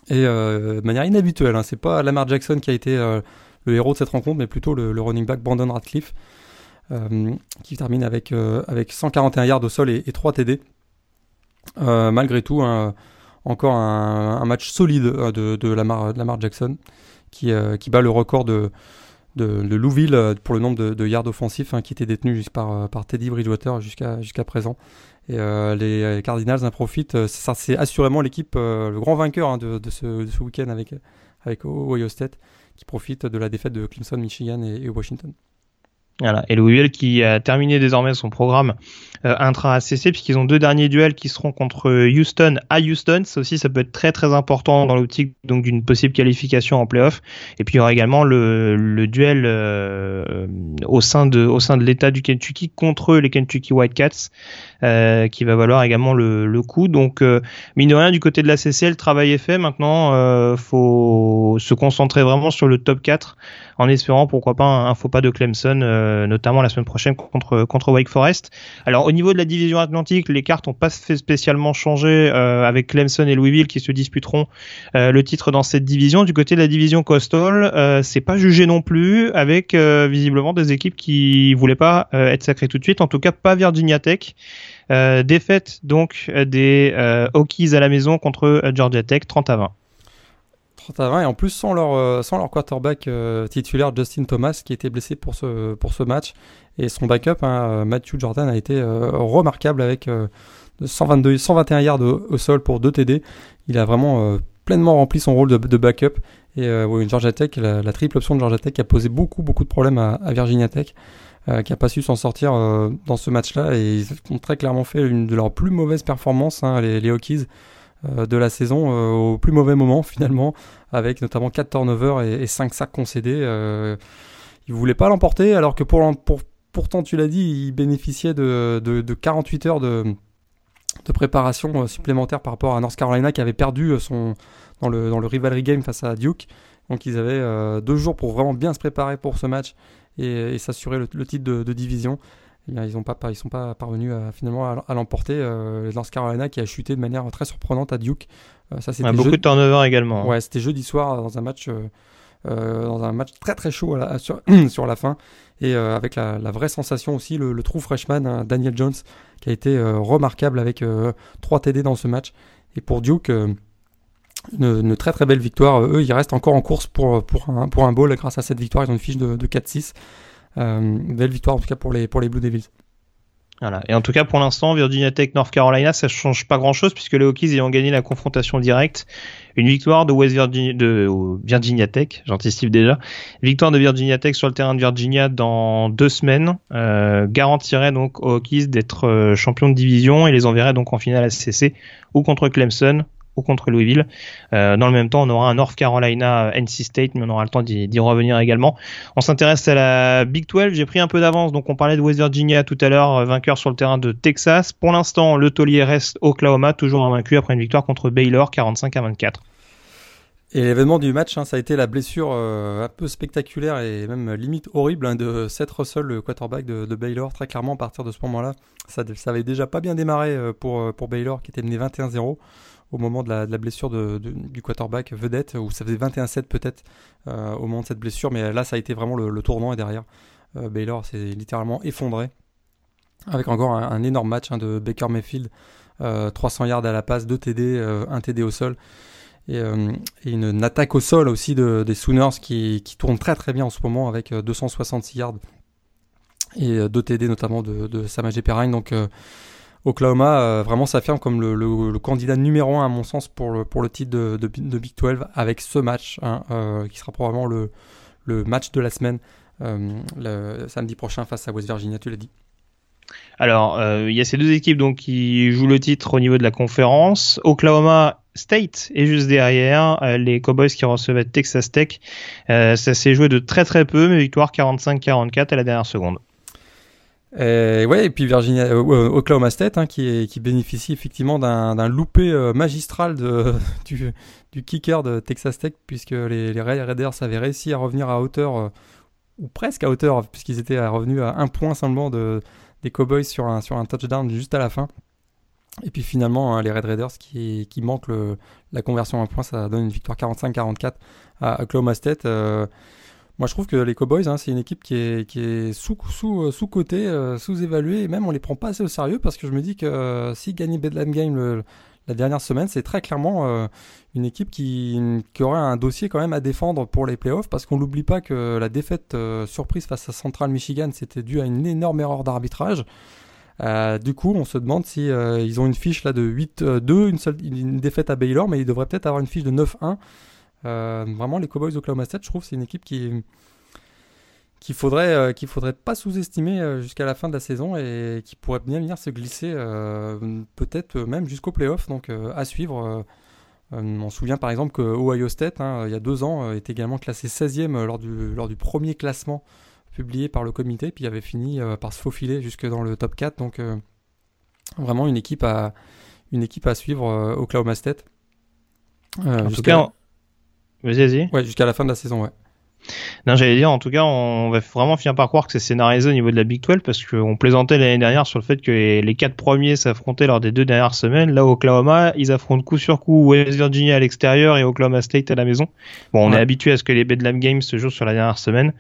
Et de manière inhabituelle, hein, c'est pas Lamar Jackson qui a été le héros de cette rencontre, mais plutôt le, running back Brandon Radcliffe, qui termine avec, avec 141 yards au sol et, 3 TD. malgré tout, encore un, match solide de, Lamar, Jackson, qui bat le record de, de, Louisville euh, pour le nombre de, yards offensifs hein, qui étaient détenus juste par, euh, par Teddy Bridgewater jusqu'à jusqu'à présent. Et euh, les Cardinals en profitent. C'est assurément l'équipe, le grand vainqueur hein, de, ce, ce week-end avec, avec Ohio State, qui profite de la défaite de Clemson, Michigan et Washington. Voilà. Et Louisville qui a terminé désormais son programme euh, intra-ACC puisqu'ils ont deux derniers duels qui seront contre Houston à Houston. Ça aussi, ça peut être très très important dans l'optique donc d'une possible qualification en playoff. Et puis il y aura également le, le duel euh, au sein de au sein de l'État du Kentucky contre les Kentucky Whitecats euh, qui va valoir également le, le coup. Donc euh, mine de rien du côté de la CC, le travail est fait. Maintenant, euh, faut se concentrer vraiment sur le top 4 en espérant pourquoi pas un, faux pas de Clemson, euh, notamment la semaine prochaine contre contre Wake Forest. Alors au niveau de la division Atlantique, les cartes n'ont pas fait spécialement changer euh, avec Clemson et Louisville qui se disputeront euh, le titre dans cette division. Du côté de la division Coastal, c'est pas jugé non plus, avec visiblement des équipes qui voulaient pas être sacrées tout de suite, en tout cas pas Virginia Tech. Défaite donc des Hokies à la maison contre Georgia Tech 30 à 20. 30 à 20 et en plus sans leur, euh, sans leur quarterback euh, titulaire Justin Thomas qui était blessé pour ce, pour ce match et son backup hein, euh, Matthew Jordan a été remarquable avec 122, 121 yards au, sol pour 2 TD. Il a vraiment pleinement rempli son rôle de, backup et Georgia Tech, la, triple option de Georgia Tech a posé beaucoup beaucoup de problèmes à, Virginia Tech. Qui a pas su s'en sortir dans ce match-là et ils ont très clairement fait une de leurs plus mauvaises performances, hein, les, les Hokies, euh, de la saison euh, au plus mauvais moment [LAUGHS] finalement, avec notamment 4 turnovers et, 5 sacs concédés. Euh, il ne voulait pas l'emporter, alors que pour, pourtant, tu l'as dit, il bénéficiait de, 48 heures de, préparation supplémentaire par rapport à North Carolina qui avait perdu son, dans, le, dans le rivalry game face à Duke. Donc ils avaient deux jours pour vraiment bien se préparer pour ce match et, s'assurer le, titre de division. Eh ils ne pas, ils sont pas parvenus à, finalement à, l'emporter. Euh, North Carolina qui a chuté de manière très surprenante à Duke. Euh, ça, c'était beaucoup de turnover également. Hein. Ouais, c'était jeudi soir dans un match, euh, euh, dans un match très très chaud sur, [CLEARS THROAT] sur, la fin. Et avec la, vraie sensation aussi, le, trou freshman hein, Daniel Jones qui a été remarquable avec 3 TD dans ce match. Et pour Duke, une, très très belle victoire. Eux, ils restent encore en course pour, pour, un, pour un bowl grâce à cette victoire. Ils ont une fiche de, de 4-6. Euh, belle victoire en tout cas pour les, Blue Devils. Voilà. Et en tout cas, pour l'instant, Virginia Tech, North Carolina, ça change pas grand chose puisque les Hokies ayant gagné la confrontation directe, une victoire de West Virginia, de Virginia Tech, j'anticipe déjà, victoire de Virginia Tech sur le terrain de Virginia dans deux semaines, euh, garantirait donc aux Hokies d'être euh, champion de division et les enverrait donc en finale ACC ou contre Clemson ou contre Louisville. Euh, dans le même temps, on aura un North Carolina euh, NC State, mais on aura le temps d'y revenir également. On s'intéresse à la Big 12. J'ai pris un peu d'avance, donc on parlait de West Virginia tout à l'heure, euh, vainqueur sur le terrain de Texas. Pour l'instant, le taulier reste Oklahoma, toujours invaincu après une victoire contre Baylor, 45 à 24. Et l'événement du match, hein, ça a été la blessure un peu spectaculaire et même limite horrible hein, de Seth Russell, le quarterback de, Baylor. Très clairement, à partir de ce moment-là, ça, ça avait déjà pas bien démarré pour, pour Baylor, qui était mené 21-0 au moment de la, blessure du quarterback vedette, où ça faisait 21-7 peut-être euh, au moment de cette blessure, mais là ça a été vraiment le, tournant et derrière, euh, Baylor s'est littéralement effondré, avec encore un, énorme match hein, de Baker Mayfield, 300 euh, yards à la passe, 2 TD, 1 TD au sol. Et, une, attaque au sol aussi des Sooners qui, qui tourne très très bien en ce moment avec 266 yards et 2 TD notamment de, de Samajé Perrine. Donc Oklahoma euh, vraiment s'affirme comme le, candidat numéro un à mon sens pour le, titre de, Big 12 avec ce match hein, euh, qui sera probablement le, le match de la semaine euh, le samedi prochain face à West Virginia, tu l'as dit. Alors, il y a ces deux équipes donc qui jouent le titre au niveau de la conférence. Oklahoma State est juste derrière. les Cowboys qui recevaient Texas Tech. ça s'est joué de très très peu, mais victoire 45-44 à la dernière seconde. Et, ouais, et puis Virginia, euh, euh, Oklahoma State hein, qui, bénéficie effectivement d'un loupé euh, magistral de, [LAUGHS] du, kicker de Texas Tech, puisque les, les Raiders avaient réussi à revenir à hauteur, ou presque à hauteur, puisqu'ils étaient revenus à un point simplement de, des Cowboys sur un, sur un touchdown juste à la fin. Et puis finalement, hein, les Red Raiders qui, qui manquent la conversion à un point, ça donne une victoire 45-44 à Oklahoma State. Moi, je trouve que les Cowboys, hein, c'est une équipe qui est, sous, sous, euh, sous cotée, euh, sous-évaluée, et même on les prend pas assez au sérieux parce que je me dis que euh, si gagner Bedlam Game la dernière semaine, c'est très clairement une équipe qui, aurait un dossier quand même à défendre pour les playoffs parce qu'on n'oublie pas que la défaite surprise face à Central Michigan, c'était dû à une énorme erreur d'arbitrage. du coup, on se demande si ils ont une fiche là de 8-2, une, une défaite à Baylor, mais ils devraient peut-être avoir une fiche de 9-1. Euh, vraiment, les Cowboys Oklahoma State, je trouve, c'est une équipe qui qu'il faudrait euh, qu'il faudrait pas sous-estimer euh, jusqu'à la fin de la saison et qui pourrait bien venir se glisser peut-être même jusqu'au playoff. Donc à suivre. on se souvient par exemple que Ohio State, hein, il y a deux ans, est également classé 16e lors du, lors du premier classement publié par le comité, puis avait fini par se faufiler jusque dans le top 4. Donc vraiment une équipe à, une équipe à suivre Oklahoma State. en tout cas, Vas-y, vas-y. Ouais, jusqu'à la fin de la saison, ouais. Non, j'allais dire, en tout cas, on va vraiment finir par croire que c'est scénarisé au niveau de la Big 12 parce qu'on plaisantait l'année dernière sur le fait que les quatre premiers s'affrontaient lors des deux dernières semaines. Là, Oklahoma, ils affrontent coup sur coup West Virginia à l'extérieur et Oklahoma State à la maison. Bon, on est habitué à ce que les Bedlam Games se jouent sur la dernière semaine.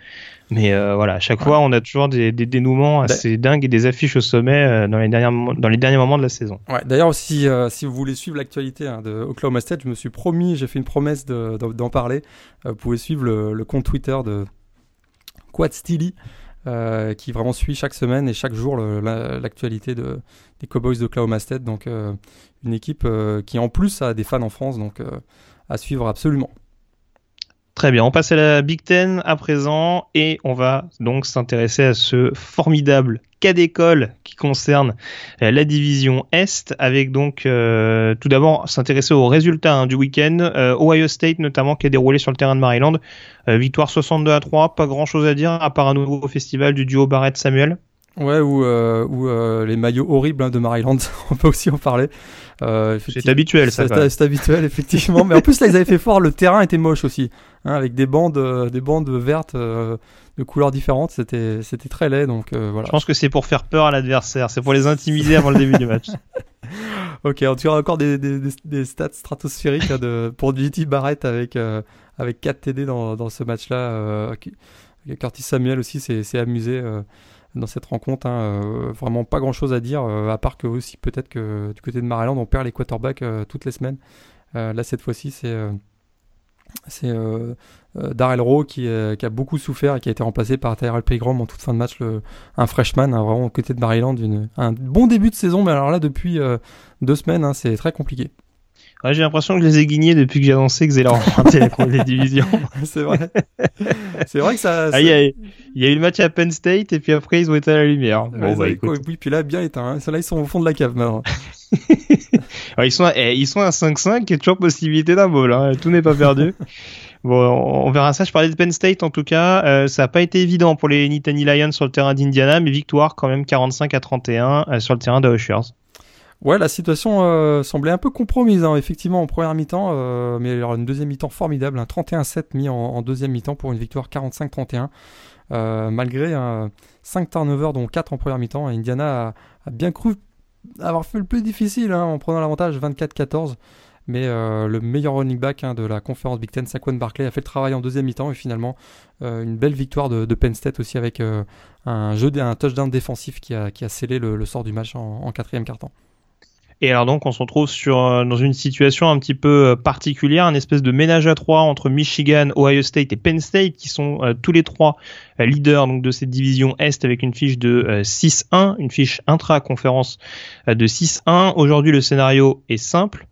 Mais euh, voilà, à chaque fois, on a toujours des, dénouements assez dingues et des affiches au sommet euh, dans, les derniers, dans les derniers moments de la saison. Ouais, D'ailleurs, si, euh, si vous voulez suivre l'actualité hein, de Oklahoma State, je me suis promis, j'ai fait une promesse d'en parler. vous pouvez suivre le, compte Twitter de Quad Steely, qui vraiment suit chaque semaine et chaque jour l'actualité de, des Cowboys d'Oklahoma State. Donc, une équipe qui en plus a des fans en France, donc à suivre absolument. Très bien, on passe à la Big Ten à présent et on va donc s'intéresser à ce formidable cas d'école qui concerne euh, la division Est avec donc euh, tout d'abord s'intéresser aux résultats hein, du week-end. Euh, Ohio State notamment qui a déroulé sur le terrain de Maryland. victoire 62 à 3, pas grand chose à dire à part un nouveau festival du duo Barrett-Samuel. Ouais, ou, ou les maillots horribles hein, de Maryland, [LAUGHS] on peut aussi en parler. Euh, c'est habituel, ça. C'est habituel, [LAUGHS] effectivement. Mais en plus, là, ils avaient fait fort. Le terrain était moche aussi, hein, avec des bandes, euh, des bandes vertes euh, de couleurs différentes. C'était, c'était très laid. Donc voilà. Je pense que c'est pour faire peur à l'adversaire. C'est pour les intimider avant le début du match. [LAUGHS] ok, on tire encore des, des, des, stats stratosphériques hein, de, pour JT Barrett avec avec 4 TD dans, dans ce match-là. Curtis Samuel aussi s'est amusé dans cette rencontre. Hein, euh, vraiment pas grand chose à dire, euh, à part que aussi peut-être que du côté de Maryland, on perd les quarterbacks euh, toutes les semaines. là, cette fois-ci, c'est Darrell Rowe qui, a beaucoup souffert et qui a été remplacé par Tyrell Paygram en toute fin de match, un freshman, hein, vraiment côté de Maryland, une, un bon début de saison, mais alors là, depuis deux semaines, hein, c'est très compliqué j'ai l'impression que je les ai guignés depuis que j'ai annoncé que Zéland [LAUGHS] remporté les divisions. C'est vrai. C'est vrai que ça. Ah, il, y a, eu le match à Penn State et puis après ils ont été à la lumière. Bon, bah, Oui, puis là, bien éteint. Hein. Là, ils sont au fond de la cave maintenant. [LAUGHS] ils, sont à, eh, ils sont à 5-5, il y a toujours possibilité d'un bowl. Hein. Tout n'est pas perdu. [LAUGHS] Bon, on verra ça. Je parlais de Penn State en tout cas. Euh, ça n'a pas été évident pour les Nittany Lions sur le terrain d'Indiana, mais victoire quand même 45 à 31 euh, sur le terrain de Ushers. Ouais, la situation euh, semblait un peu compromise, hein, effectivement, en première mi-temps, euh, mais alors une deuxième mi-temps formidable, un 31-7 mis en, deuxième mi-temps pour une victoire 45-31. Euh, malgré 5 turnovers, dont 4 en première mi-temps, Indiana a, bien cru avoir fait le plus difficile hein, en prenant l'avantage 24-14. Mais le meilleur running back hein, de la conférence Big Ten, Saquon Barkley, a fait le travail en deuxième mi-temps et finalement une belle victoire de, Penn State aussi avec un jeu, un touchdown défensif qui a, qui a scellé le, sort du match en, en quatrième quart-temps. Et alors donc on se retrouve euh, dans une situation un petit peu euh, particulière, un espèce de ménage à trois entre Michigan, Ohio State et Penn State qui sont euh, tous les trois leaders de cette division Est avec une fiche de 6-1, une fiche intra-conférence de 6-1. Aujourd'hui le scénario est simple.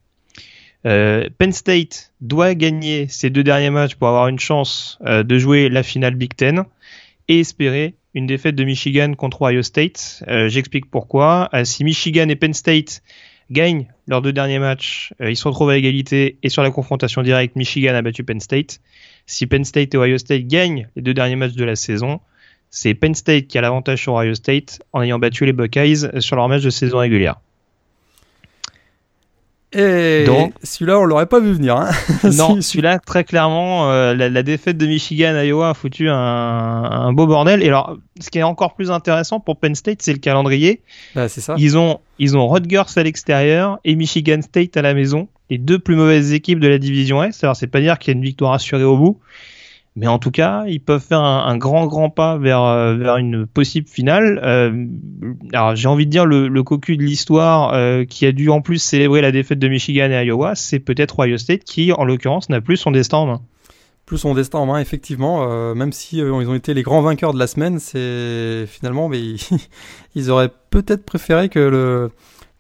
Penn State doit gagner ses deux derniers matchs pour avoir une chance de jouer la finale Big Ten et espérer une défaite de Michigan contre Ohio State. J'explique pourquoi. si Michigan et Penn State gagnent leurs deux derniers matchs, ils se retrouvent à égalité et sur la confrontation directe, Michigan a battu Penn State. Si Penn State et Ohio State gagnent les deux derniers matchs de la saison, c'est Penn State qui a l'avantage sur Ohio State en ayant battu les Buckeyes sur leur match de saison régulière. Et Donc, celui-là, on l'aurait pas vu venir. Hein. [LAUGHS] non, celui-là, très clairement, euh, la, défaite de Michigan à Iowa a foutu un, beau bordel. Et alors, ce qui est encore plus intéressant pour Penn State, c'est le calendrier. Bah, c'est ça. Ils ont, ils ont Rutgers à l'extérieur et Michigan State à la maison. Les deux plus mauvaises équipes de la division Est. Alors, c'est pas dire qu'il y a une victoire assurée au bout. Mais en tout cas, ils peuvent faire un, grand grand pas vers euh, vers une possible finale. Euh, alors j'ai envie de dire le, cocu de l'histoire euh, qui a dû en plus célébrer la défaite de Michigan et Iowa, c'est peut-être Ohio State qui, en l'occurrence, n'a plus son destin en main. Plus son destin en main, effectivement. même si ils ont été les grands vainqueurs de la semaine, c'est finalement, mais [LAUGHS] ils, auraient peut-être préféré que le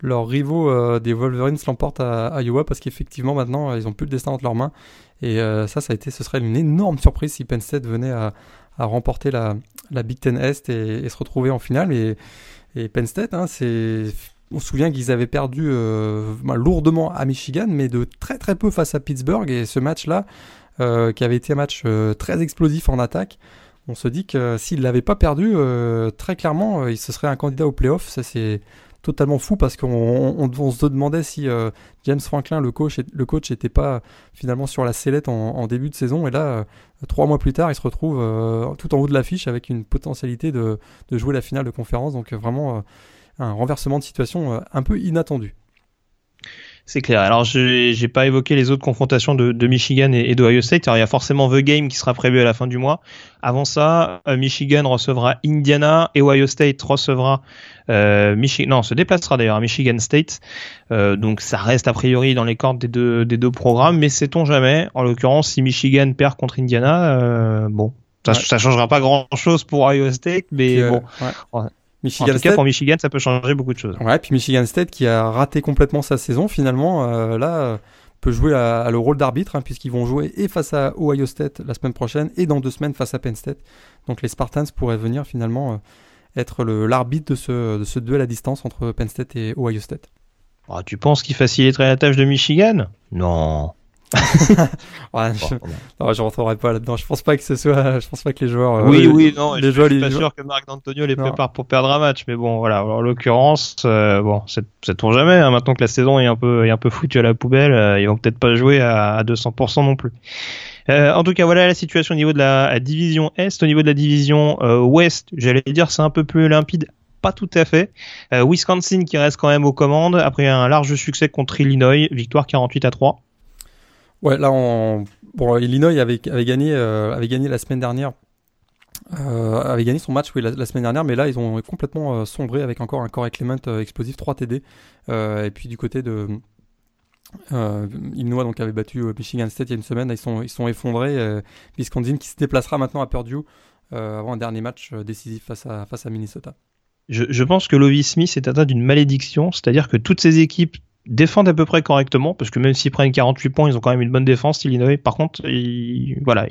leurs rivaux des Wolverines l'emportent à, Iowa parce qu'effectivement maintenant ils ont plus le destin entre leurs mains et euh, ça, ça a été, ce serait une énorme surprise si Penn State venait à, remporter la, Big Ten Est et, se retrouver en finale. Et, et Penn State, hein, on se souvient qu'ils avaient perdu euh, bah, lourdement à Michigan, mais de très très peu face à Pittsburgh. Et ce match-là, euh, qui avait été un match très explosif en attaque, on se dit que s'ils ne l'avaient pas perdu, très clairement, il se serait un candidat au playoff. Ça, c'est totalement fou parce qu'on se demandait si euh, James Franklin, le coach, le coach, n'était pas finalement sur la sellette en, début de saison. Et là, euh, trois mois plus tard, il se retrouve euh, tout en haut de l'affiche avec une potentialité de, jouer la finale de conférence. Donc vraiment un renversement de situation un peu inattendu. C'est clair. Alors, je n'ai pas évoqué les autres confrontations de, Michigan et, d'Ohio State. Alors, il y a forcément The Game qui sera prévu à la fin du mois. Avant ça, Michigan recevra Indiana et Ohio State recevra euh, Michigan. Non, se déplacera d'ailleurs à Michigan State. Euh, donc, ça reste a priori dans les cordes des deux, des deux programmes. Mais sait-on jamais En l'occurrence, si Michigan perd contre Indiana, euh, bon, ça, ne changera pas grand-chose pour Ohio State, mais bon. Ouais. Michigan en tout cas, pour Michigan, ça peut changer beaucoup de choses. Ouais, puis Michigan State qui a raté complètement sa saison, finalement, euh, là, euh, peut jouer à, le rôle d'arbitre, hein, puisqu'ils vont jouer et face à Ohio State la semaine prochaine, et dans deux semaines face à Penn State. Donc les Spartans pourraient venir finalement euh, être l'arbitre de ce, de ce duel à distance entre Penn State et Ohio State. Ah, tu penses qu'il faciliterait la tâche de Michigan? Non. [LAUGHS] ouais, je, non, je rentrerai pas là-dedans. Je pense pas que ce soit, je pense pas que les joueurs. Euh, oui, oui, non. Les je, joueurs, suis pas sûr que Marc D'Antonio les prépare pour perdre un match, mais bon, voilà. En l'occurrence, euh, bon, ça tourne jamais. Hein. Maintenant que la saison est un peu, est un peu foutue à la poubelle, euh, ils vont peut-être pas jouer à, à 200% non plus. En tout cas, voilà la situation au niveau de la, division Est. Au niveau de la division Ouest, j'allais dire c'est un peu plus limpide pas tout à fait. Wisconsin qui reste quand même aux commandes après un large succès contre Illinois, victoire 48 à 3. Ouais, là, on... bon, Illinois avait, gagné, euh, avait gagné la semaine dernière. Euh, avait gagné son match oui, la, semaine dernière, mais là ils ont complètement euh, sombré avec encore un Corey Clement euh, explosif 3 TD. et puis du côté de Illinois, donc avait battu Michigan State il y a une semaine, ils sont, ils sont effondrés. Wisconsin qui se déplacera maintenant à Purdue avant un dernier match décisif face à, face à Minnesota. Je, pense que Lovie Smith est atteint d'une malédiction, c'est-à-dire que toutes ces équipes défendent à peu près correctement parce que même s'ils prennent 48 points, ils ont quand même une bonne défense. Illinois, par contre, voilà,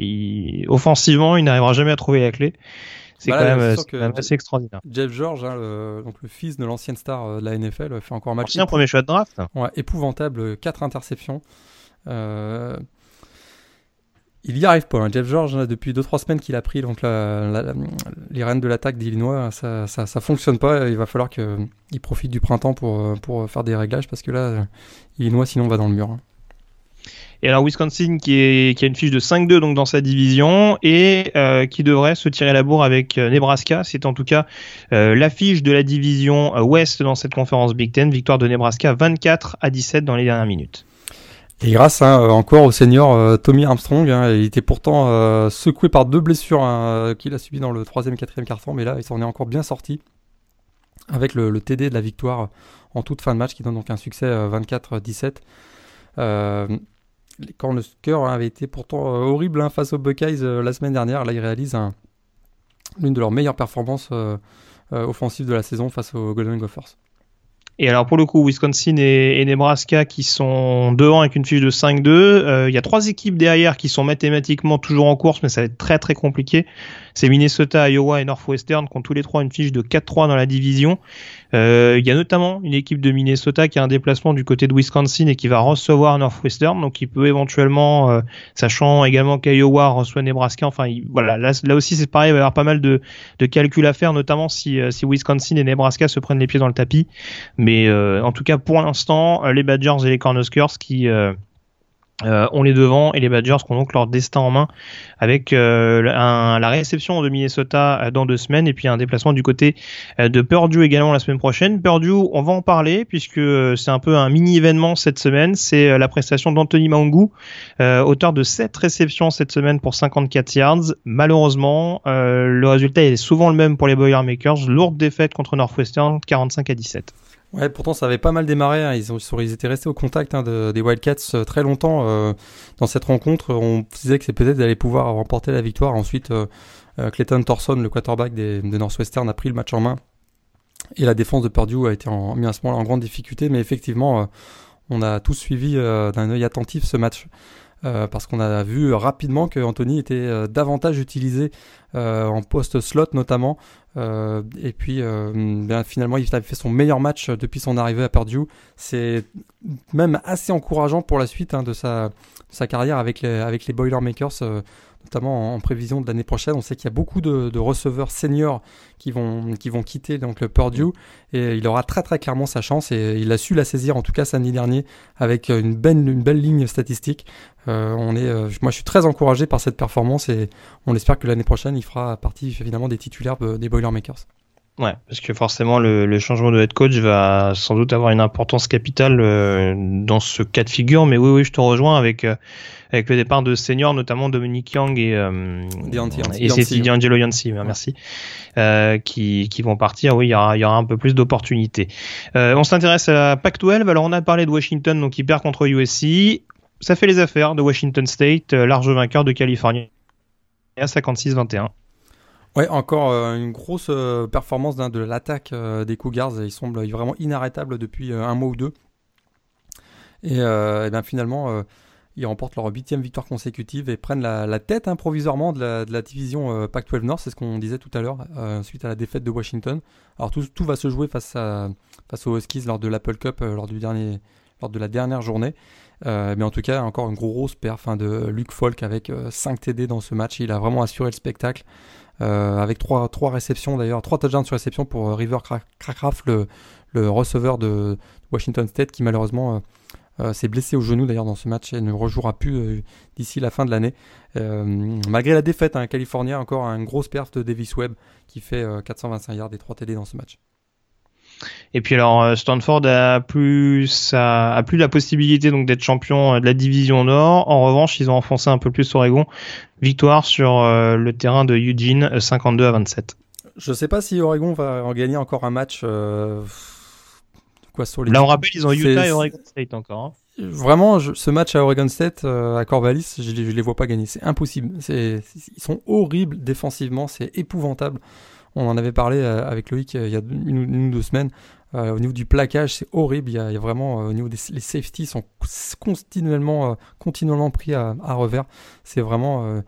offensivement, il n'arrivera jamais à trouver la clé. C'est quand, même, assez extraordinaire. Jeff George, hein, le, donc le fils de l'ancienne star euh, de la NFL, fait encore un match. un premier choix de draft. Ouais, épouvantable, 4 interceptions. Euh, il y arrive pas. Hein. Jeff George, depuis 2-3 semaines qu'il a pris donc les rênes de l'attaque d'Illinois, ça, ça, ça, fonctionne pas. Il va falloir qu'il profite du printemps pour, pour faire des réglages parce que là, Illinois sinon va dans le mur. Hein. Et alors Wisconsin qui, a une fiche de 5-2 donc dans sa division et euh, qui devrait se tirer la bourre avec euh, Nebraska. C'est en tout cas euh, l'affiche de la division Ouest dans cette conférence Big Ten. Victoire de Nebraska 24 à 17 dans les dernières minutes. Et grâce hein, encore au senior Tommy Armstrong, hein, il était pourtant secoué par deux blessures hein, qu'il a subies dans le troisième quatrième quart-temps, mais là il s'en est encore bien sorti avec le, TD de la victoire en toute fin de match qui donne donc un succès 24-17. Euh, les Cornhuskers avaient été pourtant horribles face aux Buckeyes la semaine dernière. Là, ils réalisent l'une de leurs meilleures performances offensives de la saison face aux Golden Gophers. Et alors pour le coup, Wisconsin et, Nebraska qui sont devant avec une fiche de 5-2. Euh, il y a trois équipes derrière qui sont mathématiquement toujours en course, mais ça va être très très compliqué. C'est Minnesota, Iowa et Northwestern qui ont tous les trois une fiche de 4-3 dans la division. Euh, il y a notamment une équipe de Minnesota qui a un déplacement du côté de Wisconsin et qui va recevoir Northwestern, donc il peut éventuellement, euh, sachant également qu'Iowa reçoit Nebraska, enfin voilà, là, aussi c'est pareil, il va y avoir pas mal de, calculs à faire, notamment si, si Wisconsin et Nebraska se prennent les pieds dans le tapis. Mais en tout cas pour l'instant, les Badgers et les Cornhuskers qui euh, on les devant et les Badgers qui ont donc leur destin en main avec euh, la réception de Minnesota euh, dans deux semaines et puis un déplacement du côté de Purdue également la semaine prochaine. Purdue, on va en parler puisque c'est un peu un mini événement cette semaine. C'est la prestation d'Anthony Mangou, auteur de 7 réceptions cette semaine pour 54 yards. Malheureusement, le résultat est souvent le même pour les Boilermakers. Lourde défaite contre Northwestern, 45 à 17. Ouais, pourtant ça avait pas mal démarré. Hein. Ils, ont, ils étaient restés au contact hein, des Wildcats euh, très longtemps euh, dans cette rencontre. On disait que c'est peut-être d'aller pouvoir remporter la victoire. Ensuite, euh, Clayton Thorson, le quarterback des, Northwestern, a pris le match en main. Et la défense de Purdue a été en, mis à ce moment en grande difficulté. Mais effectivement, on a tous suivi d'un œil attentif ce match. Parce qu'on a vu rapidement que Anthony était davantage utilisé en post slot notamment euh, et puis euh, ben, finalement, il a fait son meilleur match depuis son arrivée à Purdue. C'est même assez encourageant pour la suite hein, de, sa, sa, carrière avec les, avec les Boilermakers, euh, notamment en, prévision de l'année prochaine. On sait qu'il y a beaucoup de, receveurs seniors qui vont, qui vont quitter donc, le Purdue et il aura très très clairement sa chance et il a su la saisir en tout cas samedi dernier avec une belle, une belle ligne statistique. Euh, est, moi je suis très encouragé par cette performance et on espère que l'année prochaine il fera partie évidemment des titulaires des Boilermakers. Ouais, parce que forcément le, changement de head coach va sans doute avoir une importance capitale euh, dans ce cas de figure. Mais oui, oui, je te rejoins avec euh, avec le départ de seniors, notamment Dominique Young et euh, et c'est D'Angelo Yancy, merci, qui qui vont partir. Oui, il y aura il y aura un peu plus d'opportunités. on s'intéresse à Pac-12. Alors on a parlé de Washington, donc qui perd contre USC. Ça fait les affaires de Washington State, large vainqueur de Californie à 56-21. Ouais, encore euh, une grosse euh, performance de l'attaque euh, des Cougars. Ils semblent vraiment inarrêtables depuis un mois ou deux. Et, bien finalement, ils remportent leur huitième victoire consécutive et prennent la, tête hein, provisoirement de la, division Pac-12 Nord. C'est ce qu'on disait tout à l'heure suite à la défaite de Washington. Alors tout, va se jouer face, à, face aux Huskies lors de l'Apple Cup lors, du dernier, lors de la dernière journée. mais en tout cas, encore une grosse perf hein, de Luke Falk avec 5 TD dans ce match. Il a vraiment assuré le spectacle. Euh, avec trois, trois réceptions d'ailleurs, trois touchdowns sur réception pour euh, River Crackraft, le, receveur de Washington State, qui malheureusement euh, s'est blessé au genou d'ailleurs dans ce match et ne rejouera plus d'ici la fin de l'année. malgré la défaite, un hein, Californien encore un gros perf de Davis Webb qui fait 425 yards et 3 TD dans ce match. Et puis alors euh, Stanford a plus a, plus la possibilité donc d'être champion euh, de la division Nord. En revanche, ils ont enfoncé un peu plus Oregon. Victoire sur euh, le terrain de Eugene, 52 à 27. Je sais pas si Oregon va en gagner encore un match. Quoi, sur les... Là, on rappelle, ils ont Utah et Oregon State encore. Hein. Vraiment, ce match à Oregon State, à Corvallis, je, je les vois pas gagner. C'est impossible. Ils sont horribles défensivement, c'est épouvantable. On en avait parlé avec Loïc il y a une ou deux semaines. Euh, au niveau du plaquage, c'est horrible. Il y, a, vraiment, euh, au niveau des les safeties, sont continuellement, euh, continuellement pris à, revers. C'est vraiment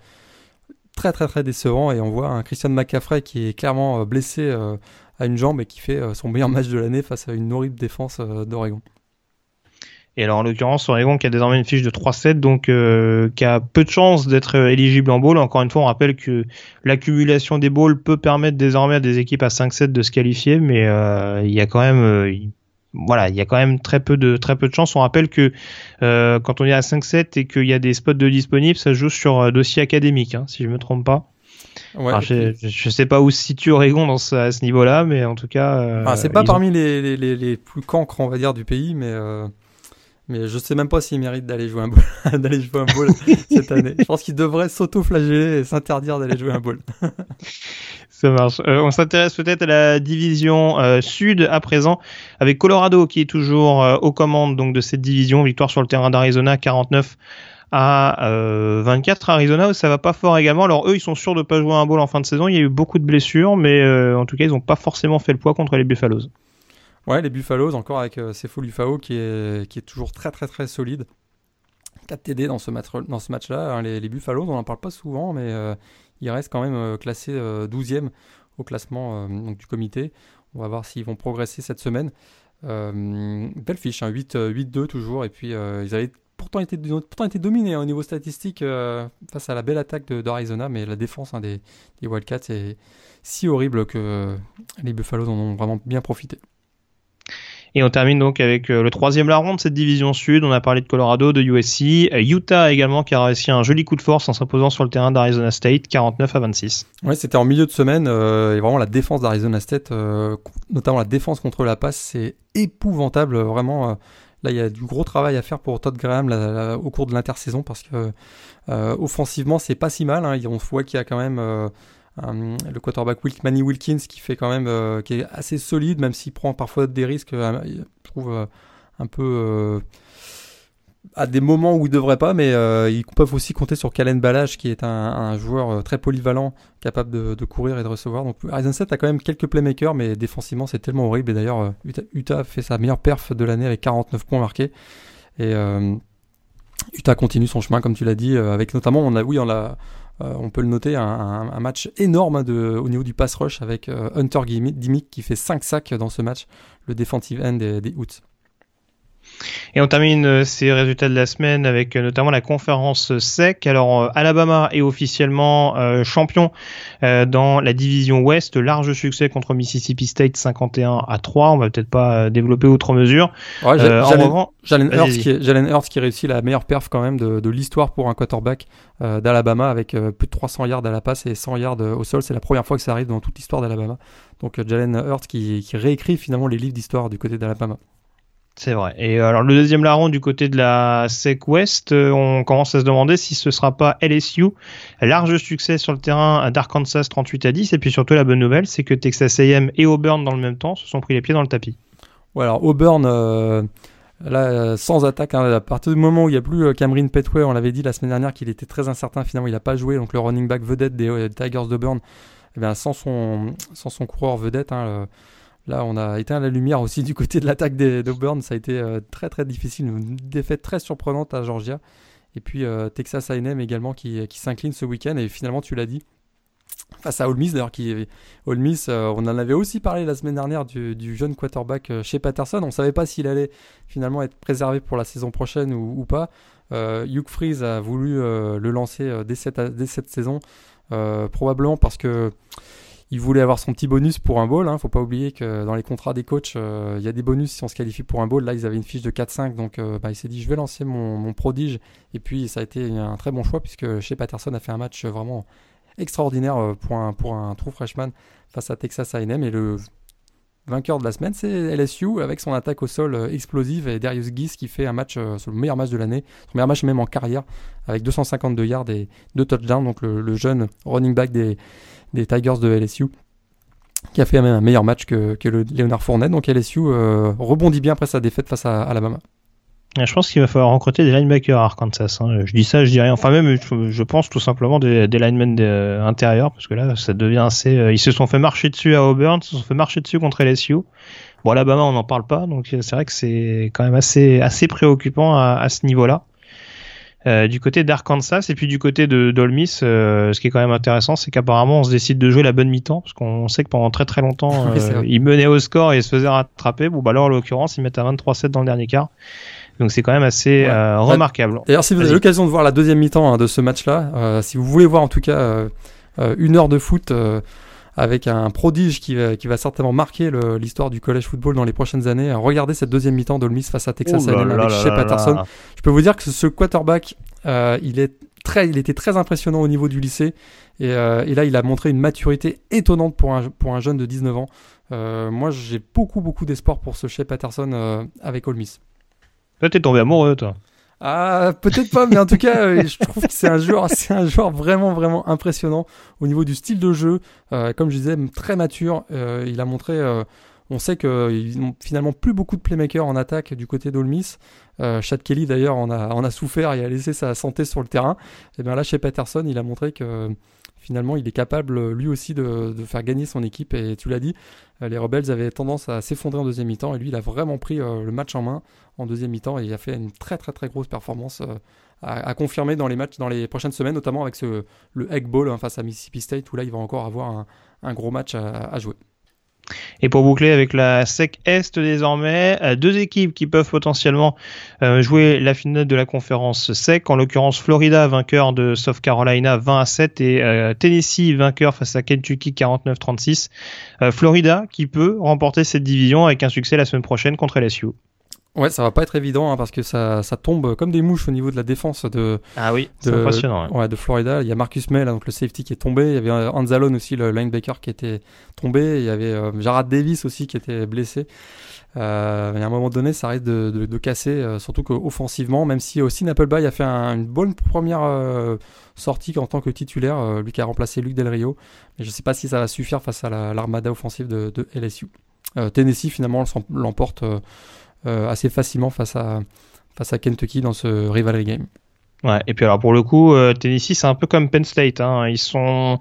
très très très décevant. Et on voit un Christian McCaffrey qui est clairement blessé à une jambe et qui fait son meilleur match de l'année face à une horrible défense d'Oregon. Et alors en l'occurrence, Oregon qui a désormais une fiche de 3-7, donc euh, qui a peu de chances d'être euh, éligible en bowl. Encore une fois, on rappelle que l'accumulation des bowls peut permettre désormais à des équipes à 5-7 de se qualifier, mais euh, il y a quand même voilà, il y a quand même très peu de très peu de chances. On rappelle que quand on est à 5-7 et qu'il y a des spots de disponibles, ça joue sur dossier académique, hein, si je me trompe pas. Ouais, je, je, sais pas où se situe Oregon dans ce, à ce niveau-là, mais en tout cas. Ah, c'est pas parmi les, les, les, les, plus cancres, on va dire, du pays, mais mais je sais même pas s'il mérite d'aller jouer un ball, [LAUGHS] d'aller jouer un ball cette [LAUGHS] année. Je pense qu'il devrait s'auto-flageller et s'interdire d'aller jouer un ball. [LAUGHS] Ça marche. Euh, on s'intéresse peut-être à la division euh, sud à présent, avec Colorado qui est toujours euh, aux commandes donc de cette division. Victoire sur le terrain d'Arizona, 49 à 24. Arizona, ça va pas fort également. Alors eux, ils sont sûrs de pas jouer un ball en fin de saison. Il y a eu beaucoup de blessures, mais en tout cas, ils n'ont pas forcément fait le poids contre les Buffaloes. Ouais, les Buffaloes, encore avec euh, Sefo Lufao qui est, qui est toujours très très très solide. 4 TD dans ce, match, dans ce match-là. Hein, les, Buffaloes, on n'en parle pas souvent, mais euh, ils restent quand même euh, classés 12e au classement du comité. On va voir s'ils vont progresser cette semaine. belle fiche, hein, 8-2 toujours. Et puis, ils avaient pourtant été, pourtant été dominés hein, au niveau statistique face à la belle attaque d'Arizona, mais la défense hein, des, des, Wildcats est si horrible que les Buffaloes en ont vraiment bien profité. Et on termine donc avec euh, le troisième larron de cette division sud. On a parlé de Colorado, de USC, euh, Utah également qui a réussi un joli coup de force en s'imposant sur le terrain d'Arizona State, 49 à 26. Ouais, c'était en milieu de semaine euh, et vraiment la défense d'Arizona State, notamment la défense contre la passe, c'est épouvantable. Vraiment, là il y a du gros travail à faire pour Todd Graham au cours de l'intersaison parce que offensivement c'est pas si mal. Hein. On voit qu'il y a quand même le quarterback Manny Wilkins qui fait quand même euh, qui est assez solide même s'il prend parfois des risques euh, je trouve un peu à des moments où il devrait pas, mais ils peuvent aussi compter sur Kalen Balage, qui est un, joueur très polyvalent, capable de, courir et de recevoir. Donc Ryzen 7 a quand même quelques playmakers, mais défensivement c'est tellement horrible. Et d'ailleurs, Utah, fait sa meilleure perf de l'année avec 49 points marqués. Et Utah continue son chemin, comme tu l'as dit, avec notamment, on a, oui, on a, euh, on peut le noter, un, match énorme de, au niveau du pass rush avec euh, Hunter Dimick qui fait 5 sacs dans ce match, le defensive end des, des et on termine euh, ces résultats de la semaine avec euh, notamment la conférence SEC. Alors euh, Alabama est officiellement champion dans la division Ouest, large succès contre Mississippi State 51 à 3. On va peut-être pas développer outre mesure. Ouais, Jalen, Hurts qui, réussit la meilleure perf quand même de, l'histoire pour un quarterback d'Alabama avec plus de 300 yards à la passe et 100 yards au sol. C'est la première fois que ça arrive dans toute l'histoire d'Alabama. Donc Jalen Hurts qui, qui réécrit finalement les livres d'histoire du côté d'Alabama. C'est vrai. Et euh, alors le deuxième larron du côté de la SEC West, euh, on commence à se demander si ce sera pas LSU. Large succès sur le terrain d'Arkansas 38 à 10. Et puis surtout la bonne nouvelle, c'est que Texas A&M et Auburn dans le même temps se sont pris les pieds dans le tapis. Ouais, alors Auburn, euh, là, sans attaque, hein, à partir du moment où il n'y a plus Cameron Petway, on l'avait dit la semaine dernière qu'il était très incertain, finalement il n'a pas joué, donc le running back vedette des, Tigers d'Auburn, eh sans, son, sans son coureur vedette, hein, Là, on a éteint la lumière aussi du côté de l'attaque d'Auburn. Ça a été euh, très très difficile, une défaite très surprenante à Georgia. Et puis euh, Texas A&M également qui, qui s'incline ce week-end. Et finalement, tu l'as dit, face à Ole Miss d'ailleurs qui Ole Miss euh, on en avait aussi parlé la semaine dernière du, jeune quarterback chez Patterson on savait pas s'il allait finalement être préservé pour la saison prochaine ou, pas Hugh Freeze a voulu le lancer dès cette, dès cette saison probablement parce que il voulait avoir son petit bonus pour un bowl. Hein. Faut pas oublier que dans les contrats des coachs, euh, il y a des bonus si on se qualifie pour un bowl. Là, ils avaient une fiche de 4-5, donc euh, bah, il s'est dit je vais lancer mon, prodige. Et puis ça a été un très bon choix puisque chez Patterson a fait un match vraiment extraordinaire euh, pour un, pour un true freshman face à Texas A&M et le vainqueur de la semaine, c'est LSU avec son attaque au sol explosive et Darius Geese qui fait un match, le meilleur match de l'année, son meilleur match même en carrière avec 252 yards et 2 touchdowns. Donc le jeune running back des, des Tigers de LSU qui a fait même un meilleur match que, que le Leonard Fournette. Donc LSU euh, rebondit bien après sa défaite face à Alabama. Je pense qu'il va falloir recruter des linebackers à Arkansas. Hein. Je dis ça, je dis rien. Enfin même, je, pense tout simplement des, des linemen euh, intérieurs parce que là, ça devient assez. Euh, ils se sont fait marcher dessus à Auburn, ils se sont fait marcher dessus contre LSU. Bon, Alabama, on n'en parle pas, donc c'est vrai que c'est quand même assez assez préoccupant à ce niveau-là. Euh, du côté d'Arkansas et puis du côté de d'Olmis, euh, ce qui est quand même intéressant, c'est qu'apparemment on se décide de jouer la bonne mi-temps parce qu'on sait que pendant très très longtemps [LAUGHS] euh, ils menaient au score et se faisaient rattraper. Bon bah alors en l'occurrence ils mettent à 23-7 dans le dernier quart. Donc c'est quand même assez remarquable. D'ailleurs si vous avez l'occasion de voir la deuxième mi-temps hein, de ce match-là, si vous voulez voir en tout cas une heure de foot avec un prodige qui va, qui va certainement marquer l'histoire du college football dans les prochaines années. Regardez cette deuxième mi-temps d'Olmis face à Texas A&M avec Shea Patterson. Je peux vous dire que ce quarterback, euh, il est très, il était très impressionnant au niveau du lycée. Et, euh, et, là, il a montré une maturité étonnante pour un, pour un jeune de 19 ans. Euh, moi, j'ai beaucoup, beaucoup d'espoir pour ce Shea Patterson euh, avec Ole Miss. Toi, t'es tombé amoureux, toi. Ah, peut-être pas, mais en tout cas, euh, je trouve que c'est un joueur, c'est un joueur vraiment, vraiment impressionnant au niveau du style de jeu. Euh, comme je disais, très mature. Euh, il a montré, On sait qu'ils n'ont finalement plus beaucoup de playmakers en attaque du côté d'Olmis. Euh, Chad Kelly d'ailleurs en a, en a souffert et a laissé sa santé sur le terrain. Et bien là chez Patterson, il a montré que finalement il est capable lui aussi de, faire gagner son équipe. Et tu l'as dit, euh, les Rebels avaient tendance à s'effondrer en deuxième mi-temps et lui il a vraiment pris euh, le match en main en deuxième mi-temps et il a fait une très très très grosse performance euh, à, confirmer dans les matchs dans les prochaines semaines, notamment avec le Egg Bowl hein, face à Mississippi State où là il va encore avoir un, gros match à jouer. Et pour boucler avec la SEC Est désormais, euh, deux équipes qui peuvent potentiellement euh, jouer la finale de la conférence SEC, en l'occurrence Florida vainqueur de South Carolina 20 à 7 et euh, Tennessee vainqueur face à Kentucky 49-36. Florida qui peut remporter cette division avec un succès la semaine prochaine contre LSU. Ouais, ça va pas être évident hein, parce que ça, ça, tombe comme des mouches au niveau de la défense de ah oui, de, impressionnant. Ouais. de Florida. Il y a Marcus May, là, donc le safety qui est tombé. Il y avait Anzalone aussi, le linebacker qui était tombé. Il y avait euh, Jarrad Davis aussi qui était blessé. Euh, y a un moment donné, ça risque de, de, de casser, euh, surtout qu'offensivement, même si aussi Appleby a fait un, une bonne première euh, sortie en tant que titulaire, euh, lui qui a remplacé Luc Del Rio. Mais je sais pas si ça va suffire face à l'armada offensive de, de LSU. Tennessee finalement l'emporte euh, assez facilement face à, face à Kentucky dans ce rivalry game. Ouais, et puis alors pour le coup, euh, Tennessee c'est un peu comme Penn State. Hein. Ils sont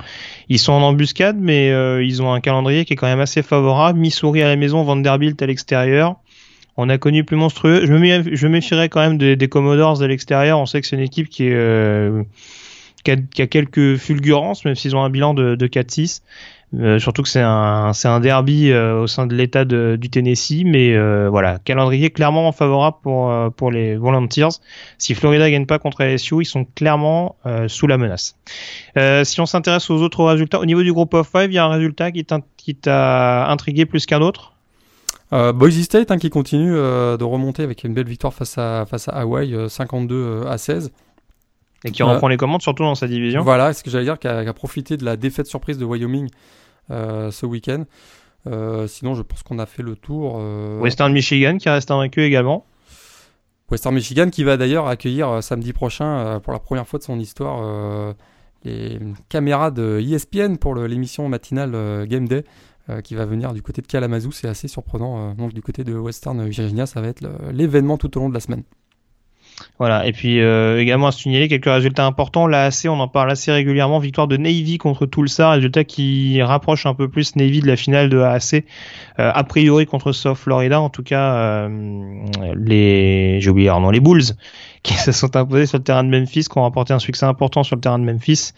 ils sont en embuscade, mais euh, ils ont un calendrier qui est quand même assez favorable. Missouri à la maison, Vanderbilt à l'extérieur. On a connu plus monstrueux. Je me je méfierais quand même des, Commodores à l'extérieur. On sait que c'est une équipe qui est euh, qui, a, quelques fulgurances, même s'ils ont un bilan de, de 4-6. Euh, surtout que c'est un, c'est un derby euh, au sein de l'État du Tennessee, mais euh, voilà, calendrier clairement favorable pour, pour les Volunteers. Si Florida gagne pas contre LSU, ils sont clairement sous la menace. si on s'intéresse aux autres résultats, au niveau du groupe of five, il y a un résultat qui t'a intrigué plus qu'un autre Boise State hein, qui continue de remonter avec une belle victoire face à, face à Hawaii, 52 à 16. Et qui reprend les commandes surtout dans sa division. Voilà, ce que j'allais dire, qui a, a, profité de la défaite surprise de Wyoming ce week-end. Euh, sinon, je pense qu'on a fait le tour. Euh, Western Michigan qui reste invaincu également. Western Michigan qui va d'ailleurs accueillir samedi prochain pour la première fois de son histoire les caméras de ESPN pour l'émission matinale Game Day qui va venir du côté de Kalamazoo. C'est assez surprenant. donc du côté de Western Virginia, ça va être l'événement tout au long de la semaine. Voilà. Et puis euh, également à signaler quelques résultats importants. AC, on en parle assez régulièrement. Victoire de Navy contre Tulsa, résultat qui rapproche un peu plus Navy de la finale de AAC. Euh, a priori contre South Florida, en tout cas euh, les, j'ai oublié, non les Bulls qui [LAUGHS] se sont imposés sur le terrain de Memphis, qui ont remporté un succès important sur le terrain de Memphis.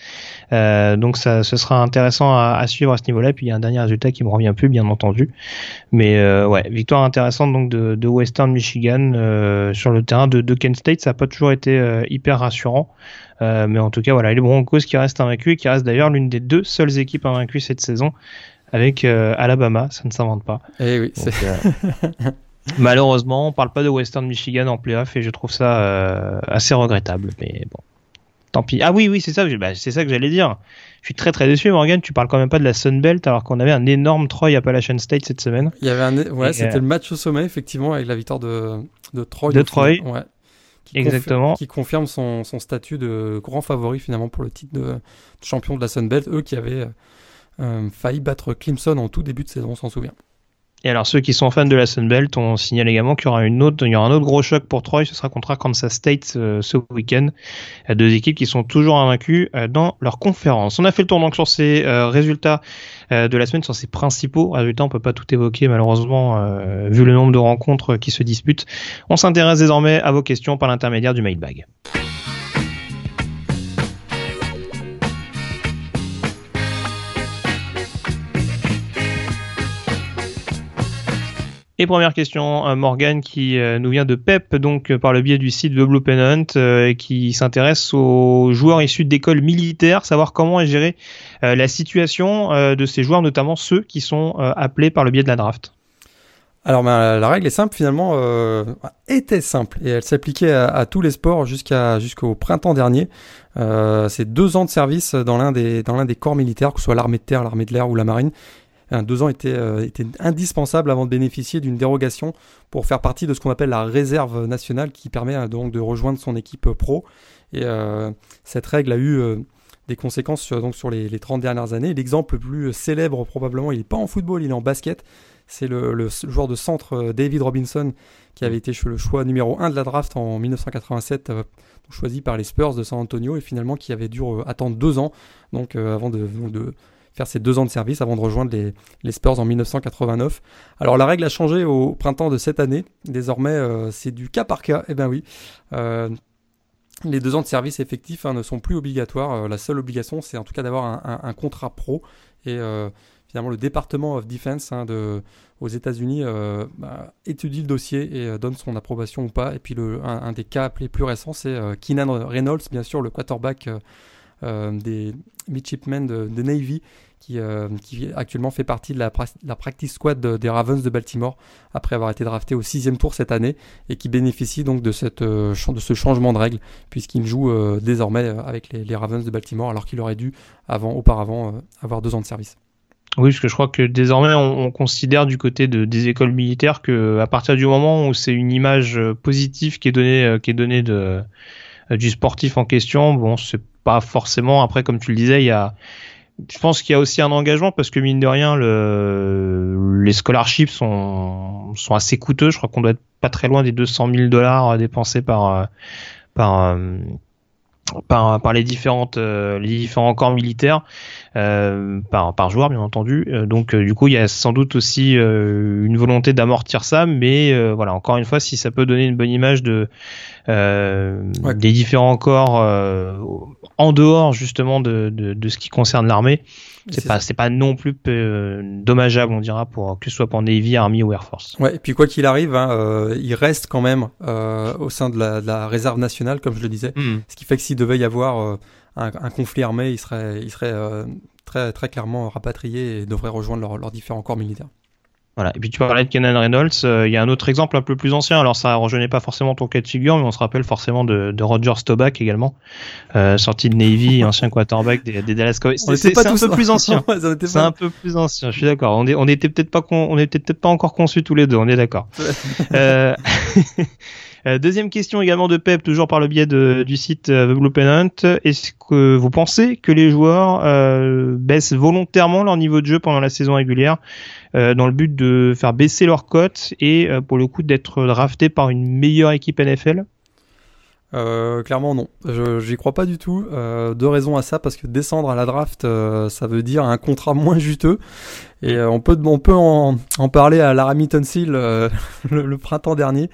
Euh, donc ça, ce sera intéressant à, à suivre à ce niveau-là. Puis il y a un dernier résultat qui me revient plus, bien entendu. Mais euh, ouais, victoire intéressante donc de, de Western Michigan euh, sur le terrain de, de, Kent State. Ça n'a pas toujours été euh, hyper rassurant. Euh, mais en tout cas, voilà, les Broncos qui restent invaincus et qui restent d'ailleurs l'une des deux seules équipes invaincues cette saison avec Alabama. Ça ne s'invente pas. Eh oui, donc, [LAUGHS] Malheureusement, on parle pas de Western Michigan en playoff et je trouve ça euh, assez regrettable. Mais bon, tant pis. Ah oui, oui, c'est ça. Bah, c'est ça que j'allais dire. Je suis très très déçu, Morgan. Tu parles quand même pas de la Sun Belt alors qu'on avait un énorme Troy Appalachian State cette semaine. Il y avait un, ouais, c'était euh... le match au sommet effectivement avec la victoire de de Troy. De Troy. Ouais. Qui Exactement. Confirme, qui confirme son, son, statut de grand favori finalement pour le titre de, de champion de la Sun Belt. Eux qui avaient euh, failli battre Clemson en tout début de saison, on s'en souvient. Et alors ceux qui sont fans de la Sunbelt, on signale également qu'il y aura une autre, il y aura un autre gros choc pour Troy, ce sera contre Arkansas State euh, ce week-end. Deux équipes qui sont toujours invaincues euh, dans leur conférence. On a fait le tour donc sur ces euh, résultats de la semaine, sur ces principaux résultats. On peut pas tout évoquer malheureusement vu le nombre de rencontres qui se disputent. On s'intéresse désormais à vos questions par l'intermédiaire du mailbag. Et première question, euh, Morgan, qui euh, nous vient de Pep, donc euh, par le biais du site The Blue Pennant, qui s'intéresse aux joueurs issus d'écoles militaires, savoir comment est gérée la situation de ces joueurs, notamment ceux qui sont appelés par le biais de la draft. Alors ben, la règle est simple finalement, était simple et elle s'appliquait à, tous les sports jusqu'au printemps dernier. C'est deux ans de service dans l'un des dans l'un des corps militaires, que ce soit l'armée de terre, l'armée de l'air ou la marine deux ans était, euh, était indispensable avant de bénéficier d'une dérogation pour faire partie de ce qu'on appelle la réserve nationale qui permet euh, donc de rejoindre son équipe pro. Et euh, cette règle a eu des conséquences sur, donc sur les, les 30 dernières années. L'exemple le plus célèbre probablement, il n'est pas en football, il est en basket. C'est le, joueur de centre David Robinson qui avait été le choix numéro 1 de la draft en 1987, euh, choisi par les Spurs de San Antonio et finalement qui avait dû attendre deux ans donc avant de, faire ses deux ans de service avant de rejoindre les, Spurs en 1989. Alors la règle a changé au printemps de cette année. Désormais, c'est du cas par cas. Eh bien oui les deux ans de service effectif hein, ne sont plus obligatoires. Euh, la seule obligation, c'est en tout cas d'avoir un, contrat pro. Et euh, finalement, le département of defense hein, aux États-Unis euh, bah, étudie le dossier et donne son approbation ou pas. Et puis, un, des cas les plus récents, c'est Keenan Reynolds, bien sûr, le quarterback des midshipmen de Navy, euh, qui, actuellement fait partie de la, la practice squad des Ravens de Baltimore après avoir été drafté au sixième tour cette année et qui bénéficie donc de, cette, euh, de ce changement de règle puisqu'il joue euh, désormais avec les, Ravens de Baltimore alors qu'il aurait dû avant, auparavant avoir deux ans de service. Oui, parce que je crois que désormais on, considère du côté de, des écoles militaires que à partir du moment où c'est une image positive qui est donnée, qui est donnée de, du sportif en question, bon, c'est pas forcément. Après, comme tu le disais, il y a je pense qu'il y a aussi un engagement parce que mine de rien, le, les scholarships sont, sont assez coûteux. Je crois qu'on doit être pas très loin des 200 000 dollars dépensés par, par, par, par les différentes, les différents corps militaires. Euh, par, par joueur bien entendu. Euh, donc euh, du coup il y a sans doute aussi une volonté d'amortir ça, mais voilà encore une fois si ça peut donner une bonne image de des différents corps en dehors justement de, de, de, ce qui concerne l'armée, c'est pas c'est pas non plus dommageable on dira pour que ce soit pour Navy, Army ou Air Force. Ouais et puis quoi qu'il arrive, hein, il reste quand même au sein de la, de la, réserve nationale comme je le disais, hmm. ce qui fait que s'il devait y avoir un, conflit armé, ils seraient, ils seraient euh, très, très clairement rapatriés et devraient rejoindre leurs différents corps militaires. Voilà. Et puis tu parlais de Kenan Reynolds. Euh, il y a un autre exemple un peu plus ancien. Alors ça rejoignait pas forcément ton cas de figure, mais on se rappelle forcément de, de Roger Staubach également, euh, sorti de Navy, [LAUGHS] ancien quarterback des, des Dallas Cowboys. C'est un peu plus ancien. [LAUGHS] c'est un peu plus ancien. Je suis d'accord. On, est, on était peut-être pas on était peut-être pas encore conçus tous les deux. On est d'accord. [LAUGHS] Euh, deuxième question également de Pep, toujours par le biais du site euh, The Blue Pennant. Est-ce que vous pensez que les joueurs euh, baissent volontairement leur niveau de jeu pendant la saison régulière dans le but de faire baisser leur cote et pour le coup d'être drafté par une meilleure équipe NFL clairement non, j'y crois pas du tout. deux raisons à ça parce que descendre à la draft, ça veut dire un contrat moins juteux et on peut on peut en, en parler à Laramie Tunsil [LAUGHS] le, le, printemps dernier.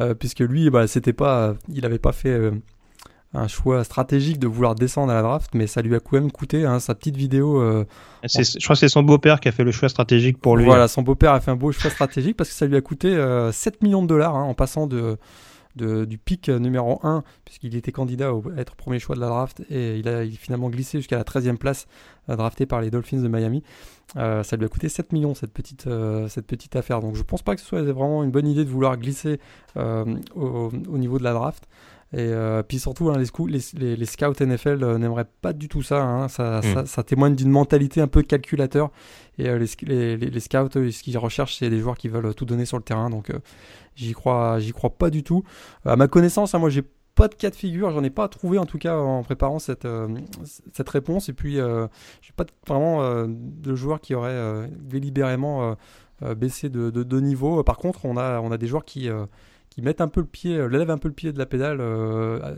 Euh, puisque lui, bah, c'était pas, il n'avait pas fait euh, un choix stratégique de vouloir descendre à la draft, mais ça lui a quand même coûté hein, sa petite vidéo. Euh, je crois que c'est son beau-père qui a fait le choix stratégique pour lui. Voilà, son beau-père a fait un beau choix stratégique parce que ça lui a coûté 7 millions de dollars hein, en passant de, du pic numéro 1, puisqu'il était candidat à être premier choix de la draft, et il a, finalement glissé jusqu'à la 13e place, drafté par les Dolphins de Miami. Euh, ça lui a coûté 7 millions cette petite, euh, cette petite affaire. Donc je pense pas que ce soit vraiment une bonne idée de vouloir glisser euh, au, niveau de la draft. Et puis surtout, hein, les, les, les, scouts NFL n'aimeraient pas du tout ça, hein. ça, mm. ça, ça, témoigne d'une mentalité un peu calculateur. Et les, les, scouts, ce qu'ils recherchent, c'est des joueurs qui veulent tout donner sur le terrain. Donc j'y crois, j'y crois pas du tout. À ma connaissance, hein, moi j'ai pas de cas de figure, j'en ai pas trouvé en tout cas en préparant cette, euh, cette réponse. Et puis, euh, j'ai pas vraiment euh, de joueurs qui auraient délibérément baissé de, de, niveau. Par contre, on a, on a des joueurs qui, qui mettent un peu le pied, lèvent un peu le pied de la pédale.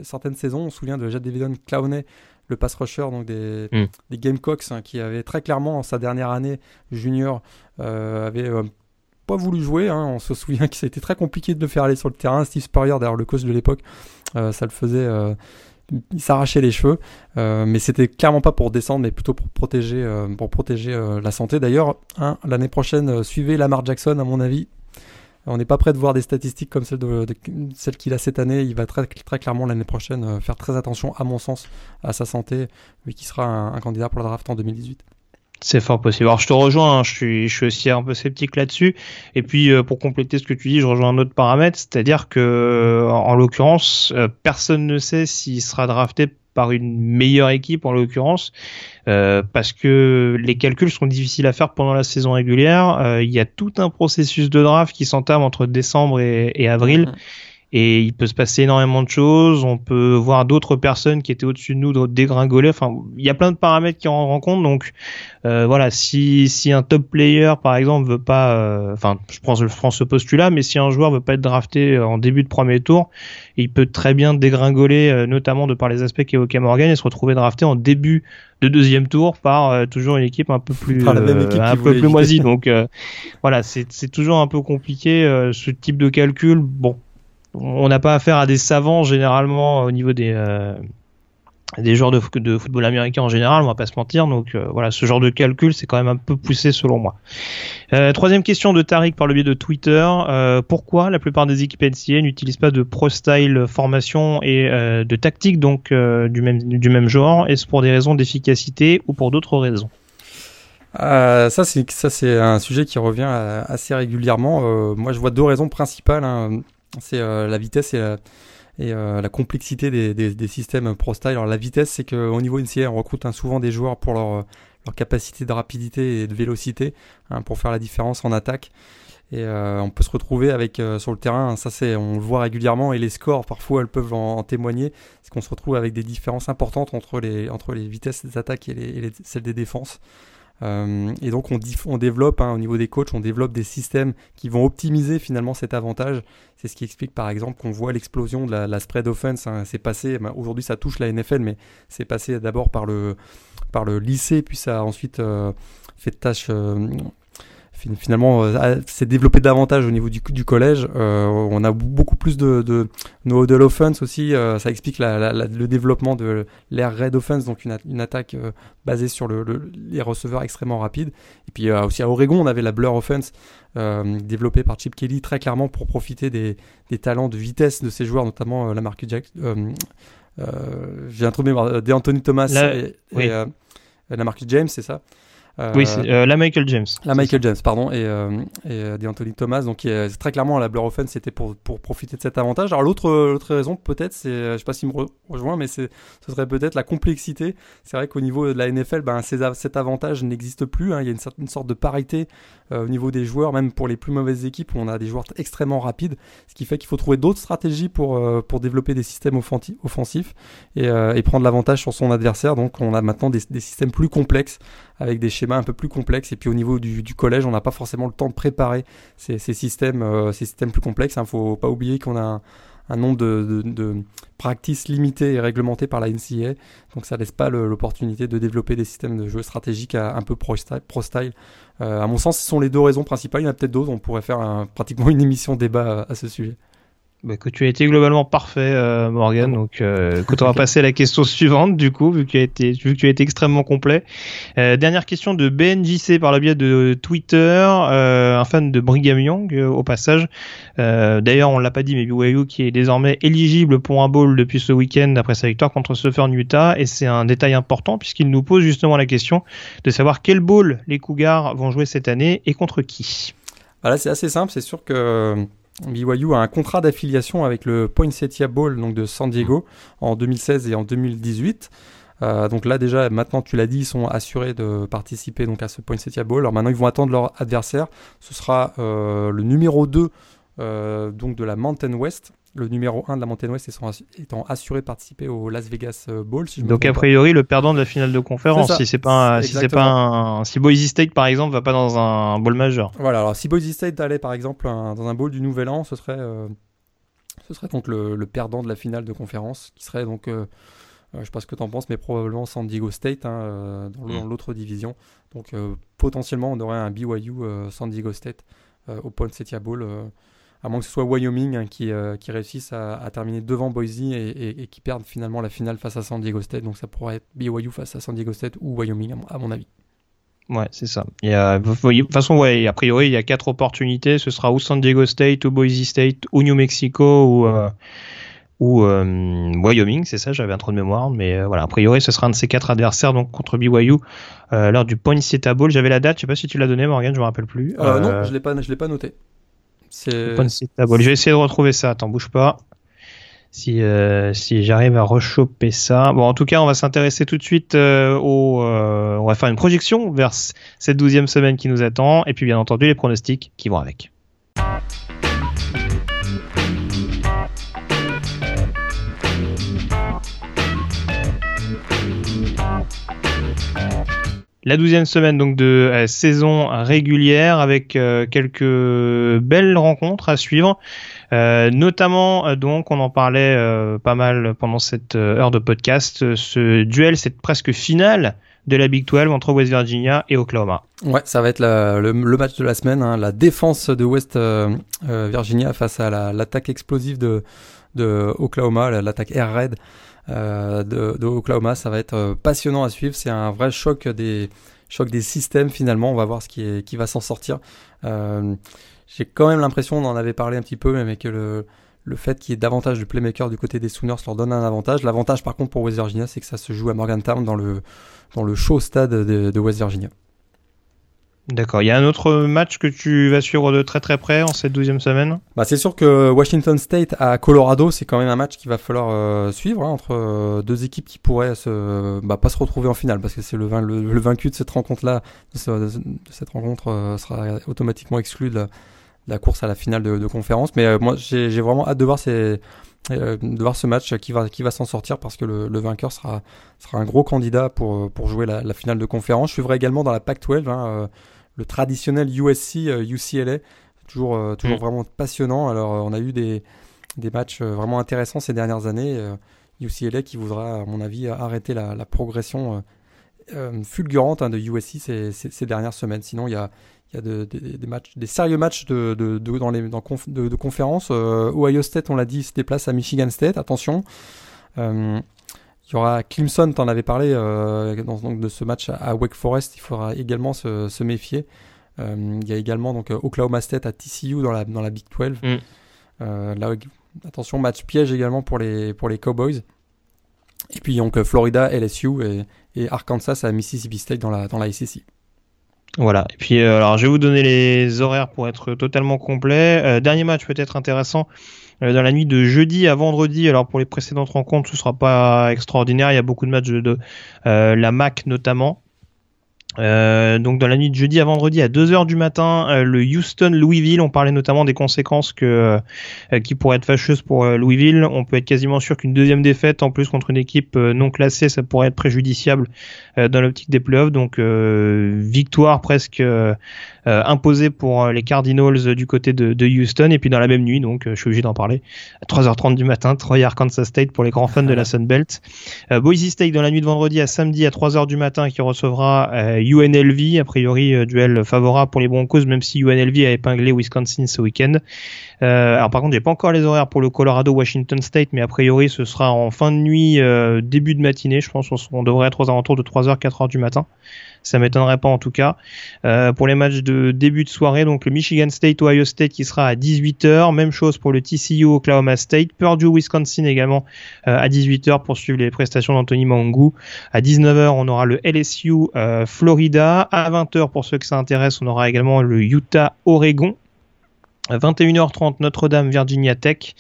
certaines saisons, on se souvient de Jad Davidon Clowney, le pass rusher donc des, mm. des Gamecocks, hein, qui avait très clairement en sa dernière année junior avait pas voulu jouer. Hein. On se souvient [LAUGHS] que ça a été très compliqué de le faire aller sur le terrain. Steve Spurrier, d'ailleurs, le coach de l'époque, euh, ça le faisait. Euh, il s'arrachait les cheveux, euh, mais c'était clairement pas pour descendre, mais plutôt pour protéger, pour protéger la santé. D'ailleurs, hein, l'année prochaine, suivez Lamar Jackson, à mon avis, on n'est pas prêt de voir des statistiques comme celles, de, qu'il a cette année. Il va très, très clairement l'année prochaine faire très attention, à mon sens, à sa santé, vu qu'il sera un, candidat pour la draft en 2018. C'est fort possible. Alors je te rejoins, hein, je, suis, je suis aussi un peu sceptique là-dessus. Et puis euh, pour compléter ce que tu dis, je rejoins un autre paramètre, c'est-à-dire que en, l'occurrence, euh, personne ne sait s'il sera drafté par une meilleure équipe en l'occurrence, euh, parce que les calculs sont difficiles à faire pendant la saison régulière. Il y a tout un processus de draft qui s'entame entre décembre et avril. Et il peut se passer énormément de choses. On peut voir d'autres personnes qui étaient au-dessus de nous dégringoler. Enfin, il y a plein de paramètres qui en compte. Donc euh, voilà, si si un top player par exemple veut pas, euh, enfin, je prends je prends ce postulat, mais si un joueur veut pas être drafté en début de premier tour, il peut très bien dégringoler, euh, notamment de par les aspects qu'évoquait Morgan, et se retrouver drafté en début de deuxième tour par toujours une équipe un peu plus un peu plus moisie. Donc voilà, c'est c'est toujours un peu compliqué ce type de calcul. Bon, on n'a pas affaire à des savants généralement au niveau des euh, des joueurs de, football américain en général, on va pas se mentir. Donc euh, voilà, ce genre de calcul, c'est quand même un peu poussé selon moi. Euh, troisième question de Tariq par le biais de Twitter. pourquoi la plupart des équipes NCA n'utilisent pas de pro-style formation et de tactique donc du même du même genre? Est-ce pour des raisons d'efficacité ou pour d'autres raisons? Ça c'est ça c'est un sujet qui revient assez régulièrement. moi je vois deux raisons principales. Hein c'est euh, la vitesse et la, et euh, complexité des, des, systèmes Pro Style. Alors la vitesse, c'est qu'au niveau NCA, on recrute hein, souvent des joueurs pour leur, leur, capacité de rapidité et de vélocité, hein, pour faire la différence en attaque. Et euh, on peut se retrouver avec sur le terrain, hein, ça c'est, on le voit régulièrement, et les scores parfois elles peuvent en, témoigner, c'est qu'on se retrouve avec des différences importantes entre les, entre les vitesses des attaques et, les, celles des défenses. Euh, et donc on, développe, hein, au niveau des coachs, on développe des systèmes qui vont optimiser finalement cet avantage. C'est ce qui explique par exemple qu'on voit l'explosion de la, spread offense. Hein. c'est passé, ben, aujourd'hui ça touche la NFL, mais c'est passé d'abord par le, lycée, puis ça a ensuite euh, fait de tâches euh, finalement euh, s'est développé davantage au niveau du, du collège. Euh, on a beaucoup plus de, de no huddle offense aussi. Euh, ça explique la, la, le développement de l'air red offense, donc une, une attaque basée sur le, les receveurs extrêmement rapides. Et puis aussi à Oregon, on avait la blur offense développée par Chip Kelly très clairement pour profiter des, des talents de vitesse de ces joueurs, notamment la marque Jackson. J'ai un trou de mémoire. D'Anthony Thomas et, et la marque James, c'est ça. Euh, oui, c'est euh, la Michael James. La Michael James, pardon, et, euh, et Anthony Thomas. Donc, très clairement la Blur Offense, c'était pour, pour profiter de cet avantage. Alors, l'autre raison, peut-être, c'est, je sais pas s'il me rejoint, mais c'est, ce serait peut-être la complexité. C'est vrai qu'au niveau de la NFL, ben, cet avantage n'existe plus. Hein. Il y a une, certaine sorte de parité au niveau des joueurs, même pour les plus mauvaises équipes où on a des joueurs extrêmement rapides, ce qui fait qu'il faut trouver d'autres stratégies pour, pour développer des systèmes offensifs et, et prendre l'avantage sur son adversaire. Donc, on a maintenant des, des systèmes plus complexes avec des schémas un peu plus complexes. Et puis au niveau du, collège, on n'a pas forcément le temps de préparer ces, systèmes, euh, systèmes plus complexes. Il hein. ne faut pas oublier qu'on a un, nombre de, de, practices limitées et réglementées par la NCA. Donc ça laisse pas l'opportunité de développer des systèmes de jeu stratégiques un peu pro-style. Euh, à mon sens, ce sont les deux raisons principales. Il y en a peut-être d'autres. On pourrait faire pratiquement une émission débat à ce sujet. Bah, que tu as été globalement parfait, euh, Morgan. Donc, euh, quand on va passer à la question suivante, du coup, vu que tu as été, vu que tu as été extrêmement complet. Euh, dernière question de BNJC par le biais de Twitter, euh, un fan de Brigham Young euh, au passage. D'ailleurs, on l'a pas dit, mais BYU qui est désormais éligible pour un bowl depuis ce week-end après sa victoire contre Southern Utah, et c'est un détail important puisqu'il nous pose justement la question de savoir quel bowl les Cougars vont jouer cette année et contre qui. Voilà, c'est assez simple. C'est sûr que BYU a un contrat d'affiliation avec le Poinsettia Bowl donc de San Diego en 2016 et en 2018. Euh, donc là déjà, maintenant tu l'as dit, ils sont assurés de participer donc à ce Poinsettia Bowl. Alors maintenant ils vont attendre leur adversaire. Ce sera euh, le numéro 2 euh, donc de la Mountain West le numéro 1 de la Mountain West étant assuré de participer au Las Vegas euh, Bowl. Donc a priori le perdant de la finale de conférence, si c'est pas si c'est pas un, si Boise State par exemple va pas dans un bowl majeur. Voilà, alors si Boise State allait par exemple dans un bowl du Nouvel An, ce serait euh, ce serait donc le, perdant de la finale de conférence, qui serait donc euh, je sais pas ce que tu en penses, mais probablement San Diego State hein, dans mm. l'autre division. Donc potentiellement on aurait un BYU San Diego State au Poinsettia Bowl à moins que ce soit Wyoming hein, qui, euh, qui réussisse à, terminer devant Boise et, qui perdent finalement la finale face à San Diego State. Donc ça pourrait être BYU face à San Diego State ou Wyoming à mon, avis. Ouais, c'est ça. de toute façon, ouais, a priori, il y a quatre opportunités. Ce sera ou San Diego State, ou Boise State, ou New Mexico, ou, euh, ou euh, Wyoming, c'est ça, j'avais un trou de mémoire. Mais voilà, a priori, ce sera un de ces quatre adversaires donc contre BYU lors du Point Bowl. J'avais la date, je sais pas si tu l'as donné, Morgan, je me rappelle plus. non, je je l'ai pas noté. Je vais essayer de retrouver ça. Attends, bouge pas. Si, euh, si j'arrive à rechoper ça. Bon, en tout cas, on va s'intéresser tout de suite euh, au. Euh, on va faire une projection vers cette douzième semaine qui nous attend, et puis bien entendu les pronostics qui vont avec. La douzième semaine donc de saison régulière avec quelques belles rencontres à suivre. notamment, donc, on en parlait pas mal pendant cette heure de podcast, ce duel, cette presque finale de la Big 12 entre West Virginia et Oklahoma. Ouais, ça va être le, match de la semaine, hein, la défense de West euh, euh, Virginia face à l'attaque explosive de, de Oklahoma, l'attaque air raid euh, de, Oklahoma. Ça va être passionnant à suivre. C'est un vrai choc des choc des systèmes finalement. On va voir ce qui, qui va s'en sortir. J'ai quand même l'impression, on en avait parlé un petit peu, mais que le, le fait qu'il y ait davantage de playmakers du côté des Sooners leur donne un avantage. L'avantage par contre pour West Virginia, c'est que ça se joue à Morgantown dans le, dans le show stade de, West Virginia. D'accord. Il y a un autre match que tu vas suivre de très très près en cette douzième semaine? Bah, C'est sûr que Washington State à Colorado, c'est quand même un match qu'il va falloir euh, suivre hein, entre euh, deux équipes qui pourraient bah, pas se retrouver en finale parce que c'est le, vaincu de cette rencontre-là, de, cette rencontre euh, sera automatiquement exclu de la, course à la finale de, conférence. Mais moi, j'ai vraiment hâte de voir ces euh, de voir ce match qui va, qui va s'en sortir parce que le, vainqueur sera, sera un gros candidat pour, pour jouer la, finale de conférence. Je suivrai également dans la Pac-12 hein, euh, le traditionnel USC UCLA, euh, toujours, toujours mm. vraiment passionnant. Alors on a eu des, des matchs vraiment intéressants ces dernières années. UCLA qui voudra, à mon avis, arrêter la, la progression fulgurante hein, de USC ces, ces, dernières semaines. Sinon, il y a, il y a des matchs, des sérieux matchs de, de, dans les dans de, conférences. Euh, Ohio State, on l'a dit, se déplace à Michigan State. Attention. Euh, il y aura Clemson, en avais parlé euh, dans, donc, de ce match à, Wake Forest. Il faudra également se, se méfier. il y a également donc Oklahoma State à TCU dans la dans la Big 12. Mm. là, attention, match piège également pour les pour les Cowboys. Et puis donc Florida, LSU et, Arkansas à Mississippi State dans la dans SEC. Voilà. Et puis, euh, alors, je vais vous donner les horaires pour être totalement complet. Euh, dernier match peut-être intéressant euh, dans la nuit de jeudi à vendredi. Alors, pour les précédentes rencontres, ce sera pas extraordinaire. Il y a beaucoup de matchs de, la MAC notamment. Euh, donc dans la nuit de jeudi à vendredi à 2h du matin, euh, le Houston-Louisville, on parlait notamment des conséquences que, euh, qui pourraient être fâcheuses pour Louisville. On peut être quasiment sûr qu'une deuxième défaite en plus contre une équipe non classée, ça pourrait être préjudiciable dans l'optique des playoffs. Donc victoire presque imposée pour les Cardinals du côté de, de, Houston. Et puis dans la même nuit, donc je suis obligé d'en parler, à 3h30 du matin, Troy Arkansas State pour les grands fans de la Sun Belt. Boise State dans la nuit de vendredi à samedi à 3h du matin qui recevra UNLV, a priori euh, duel favorable pour les Broncos, même si UNLV a épinglé Wisconsin ce week-end. Euh, alors par contre, j'ai pas encore les horaires pour le Colorado Washington State, mais a priori ce sera en fin de nuit, euh, début de matinée. Je pense qu'on devrait être aux alentours de 3h, 4h du matin. Ça m'étonnerait pas en tout cas. Euh, pour les matchs de début de soirée, donc le Michigan State Ohio State qui sera à 18h. Même chose pour le TCU Oklahoma State. Purdue Wisconsin également euh, à 18h pour suivre les prestations d'Anthony Mangu. À 19h, on aura le LSU euh, Florida. À 20h, pour ceux que ça intéresse, on aura également le Utah Oregon. 21h30 Notre-Dame Virginia Tech.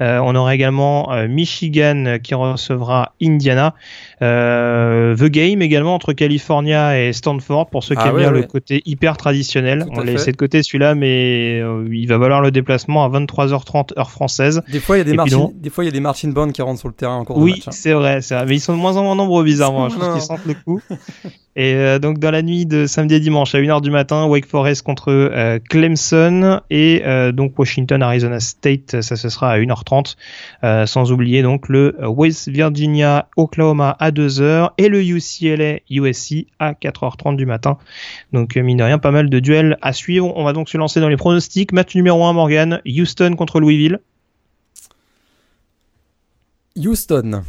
Euh, on aura également euh, Michigan qui recevra Indiana. Euh, The Game également entre California et Stanford pour ceux qui ah aiment bien le côté hyper traditionnel. on l'a laissé de côté celui-là, mais il va valoir le déplacement à 23h30 heure française. Des fois il y a des Martin, des fois il y a des Martin Bond qui rentrent sur le terrain en cours oui, hein. c'est vrai, c'est vrai, mais ils sont de moins en moins nombreux bizarrement. Je pense qu'ils sentent le coup. [LAUGHS] Et euh, donc dans la nuit de samedi et dimanche à 1h du matin, Wake Forest contre euh, Clemson et euh, donc Washington Arizona State, ça ce sera à 1h30. sans oublier donc le West Virginia Oklahoma à 2h et le UCLA USC à 4h30 du matin. Donc mine de rien, pas mal de duels à suivre. On va donc se lancer dans les pronostics. Match numéro 1 Morgan, Houston contre Louisville. Houston.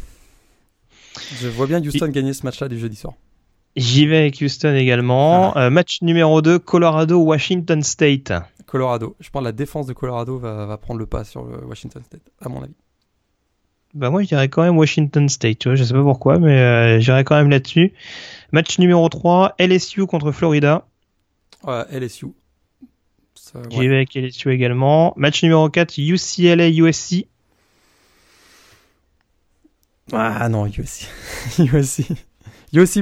Je vois bien Houston gagner ce match-là du jeudi soir. J'y vais avec Houston également. Ah. Euh, match numéro 2, Colorado-Washington State. Colorado. Je pense que la défense de Colorado va, prendre le pas sur le Washington State, à mon avis. Bah moi je dirais quand même Washington State, tu vois, je sais pas pourquoi, mais euh, j'irai quand même là-dessus. Match numéro 3, LSU contre Florida. Ouais, LSU. J'y vais avec LSU également. Match numéro 4, UCLA USC. Ah non, USC. USC. [LAUGHS]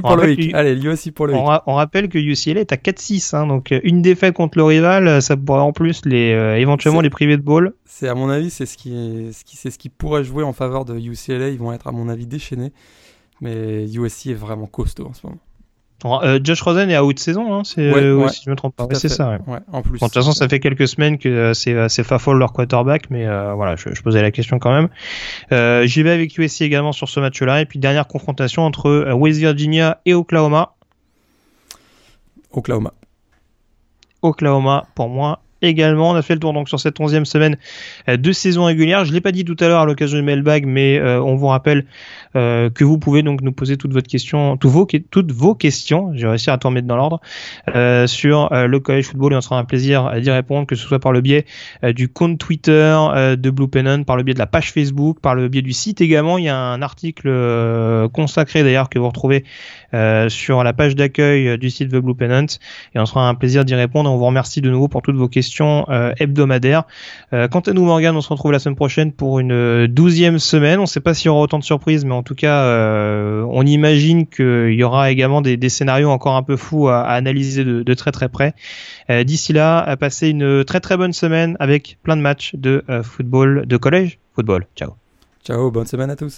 Pour Loïc. Allez, pour Loïc. On, rappelle que UCLA est à 4-6, hein, donc euh, une défaite contre le rival, euh, ça pourrait en plus les euh, éventuellement les priver de ball. C'est à mon avis, c'est ce qui, ce qui, c'est ce qui pourrait jouer en faveur de UCLA. Ils vont être à mon avis déchaînés, mais USC est vraiment costaud en ce moment. Euh, Josh Rosen est à haute saison, hein, c'est, ouais, si je me trompe pas. c'est ça. Ouais. en plus. de toute façon, ça fait quelques semaines que c'est c'est Fafol leur quarterback, mais voilà, je, je, posais la question quand même. J'y vais avec USC également sur ce match-là, et puis dernière confrontation entre West Virginia et Oklahoma. Oklahoma. Oklahoma pour moi également. On a fait le tour donc sur cette onzième semaine euh, de saison régulière. Je l'ai pas dit tout à l'heure à l'occasion du mailbag, mais euh, on vous rappelle euh, que vous pouvez donc nous poser toutes, votre question, toutes, vos, toutes vos questions. J'ai réussi à tout remettre dans l'ordre sur le college football et on sera un plaisir d'y répondre, que ce soit par le biais du compte Twitter de Blue Pennant, par le biais de la page Facebook, par le biais du site également. Il y a un article consacré d'ailleurs que vous retrouvez sur la page d'accueil du site The Blue Pennant et on sera un plaisir d'y répondre. On vous remercie de nouveau pour toutes vos questions euh, hebdomadaire. Euh, quant à nous, Morgan, on se retrouve la semaine prochaine pour une euh, douzième semaine. On ne sait pas s'il y aura autant de surprises, mais en tout cas, on imagine qu'il y aura également des, scénarios encore un peu fous à, analyser de, très très près. D'ici là, passez une très très bonne semaine avec plein de matchs de football, de collège football. Ciao. Ciao, bonne semaine à tous.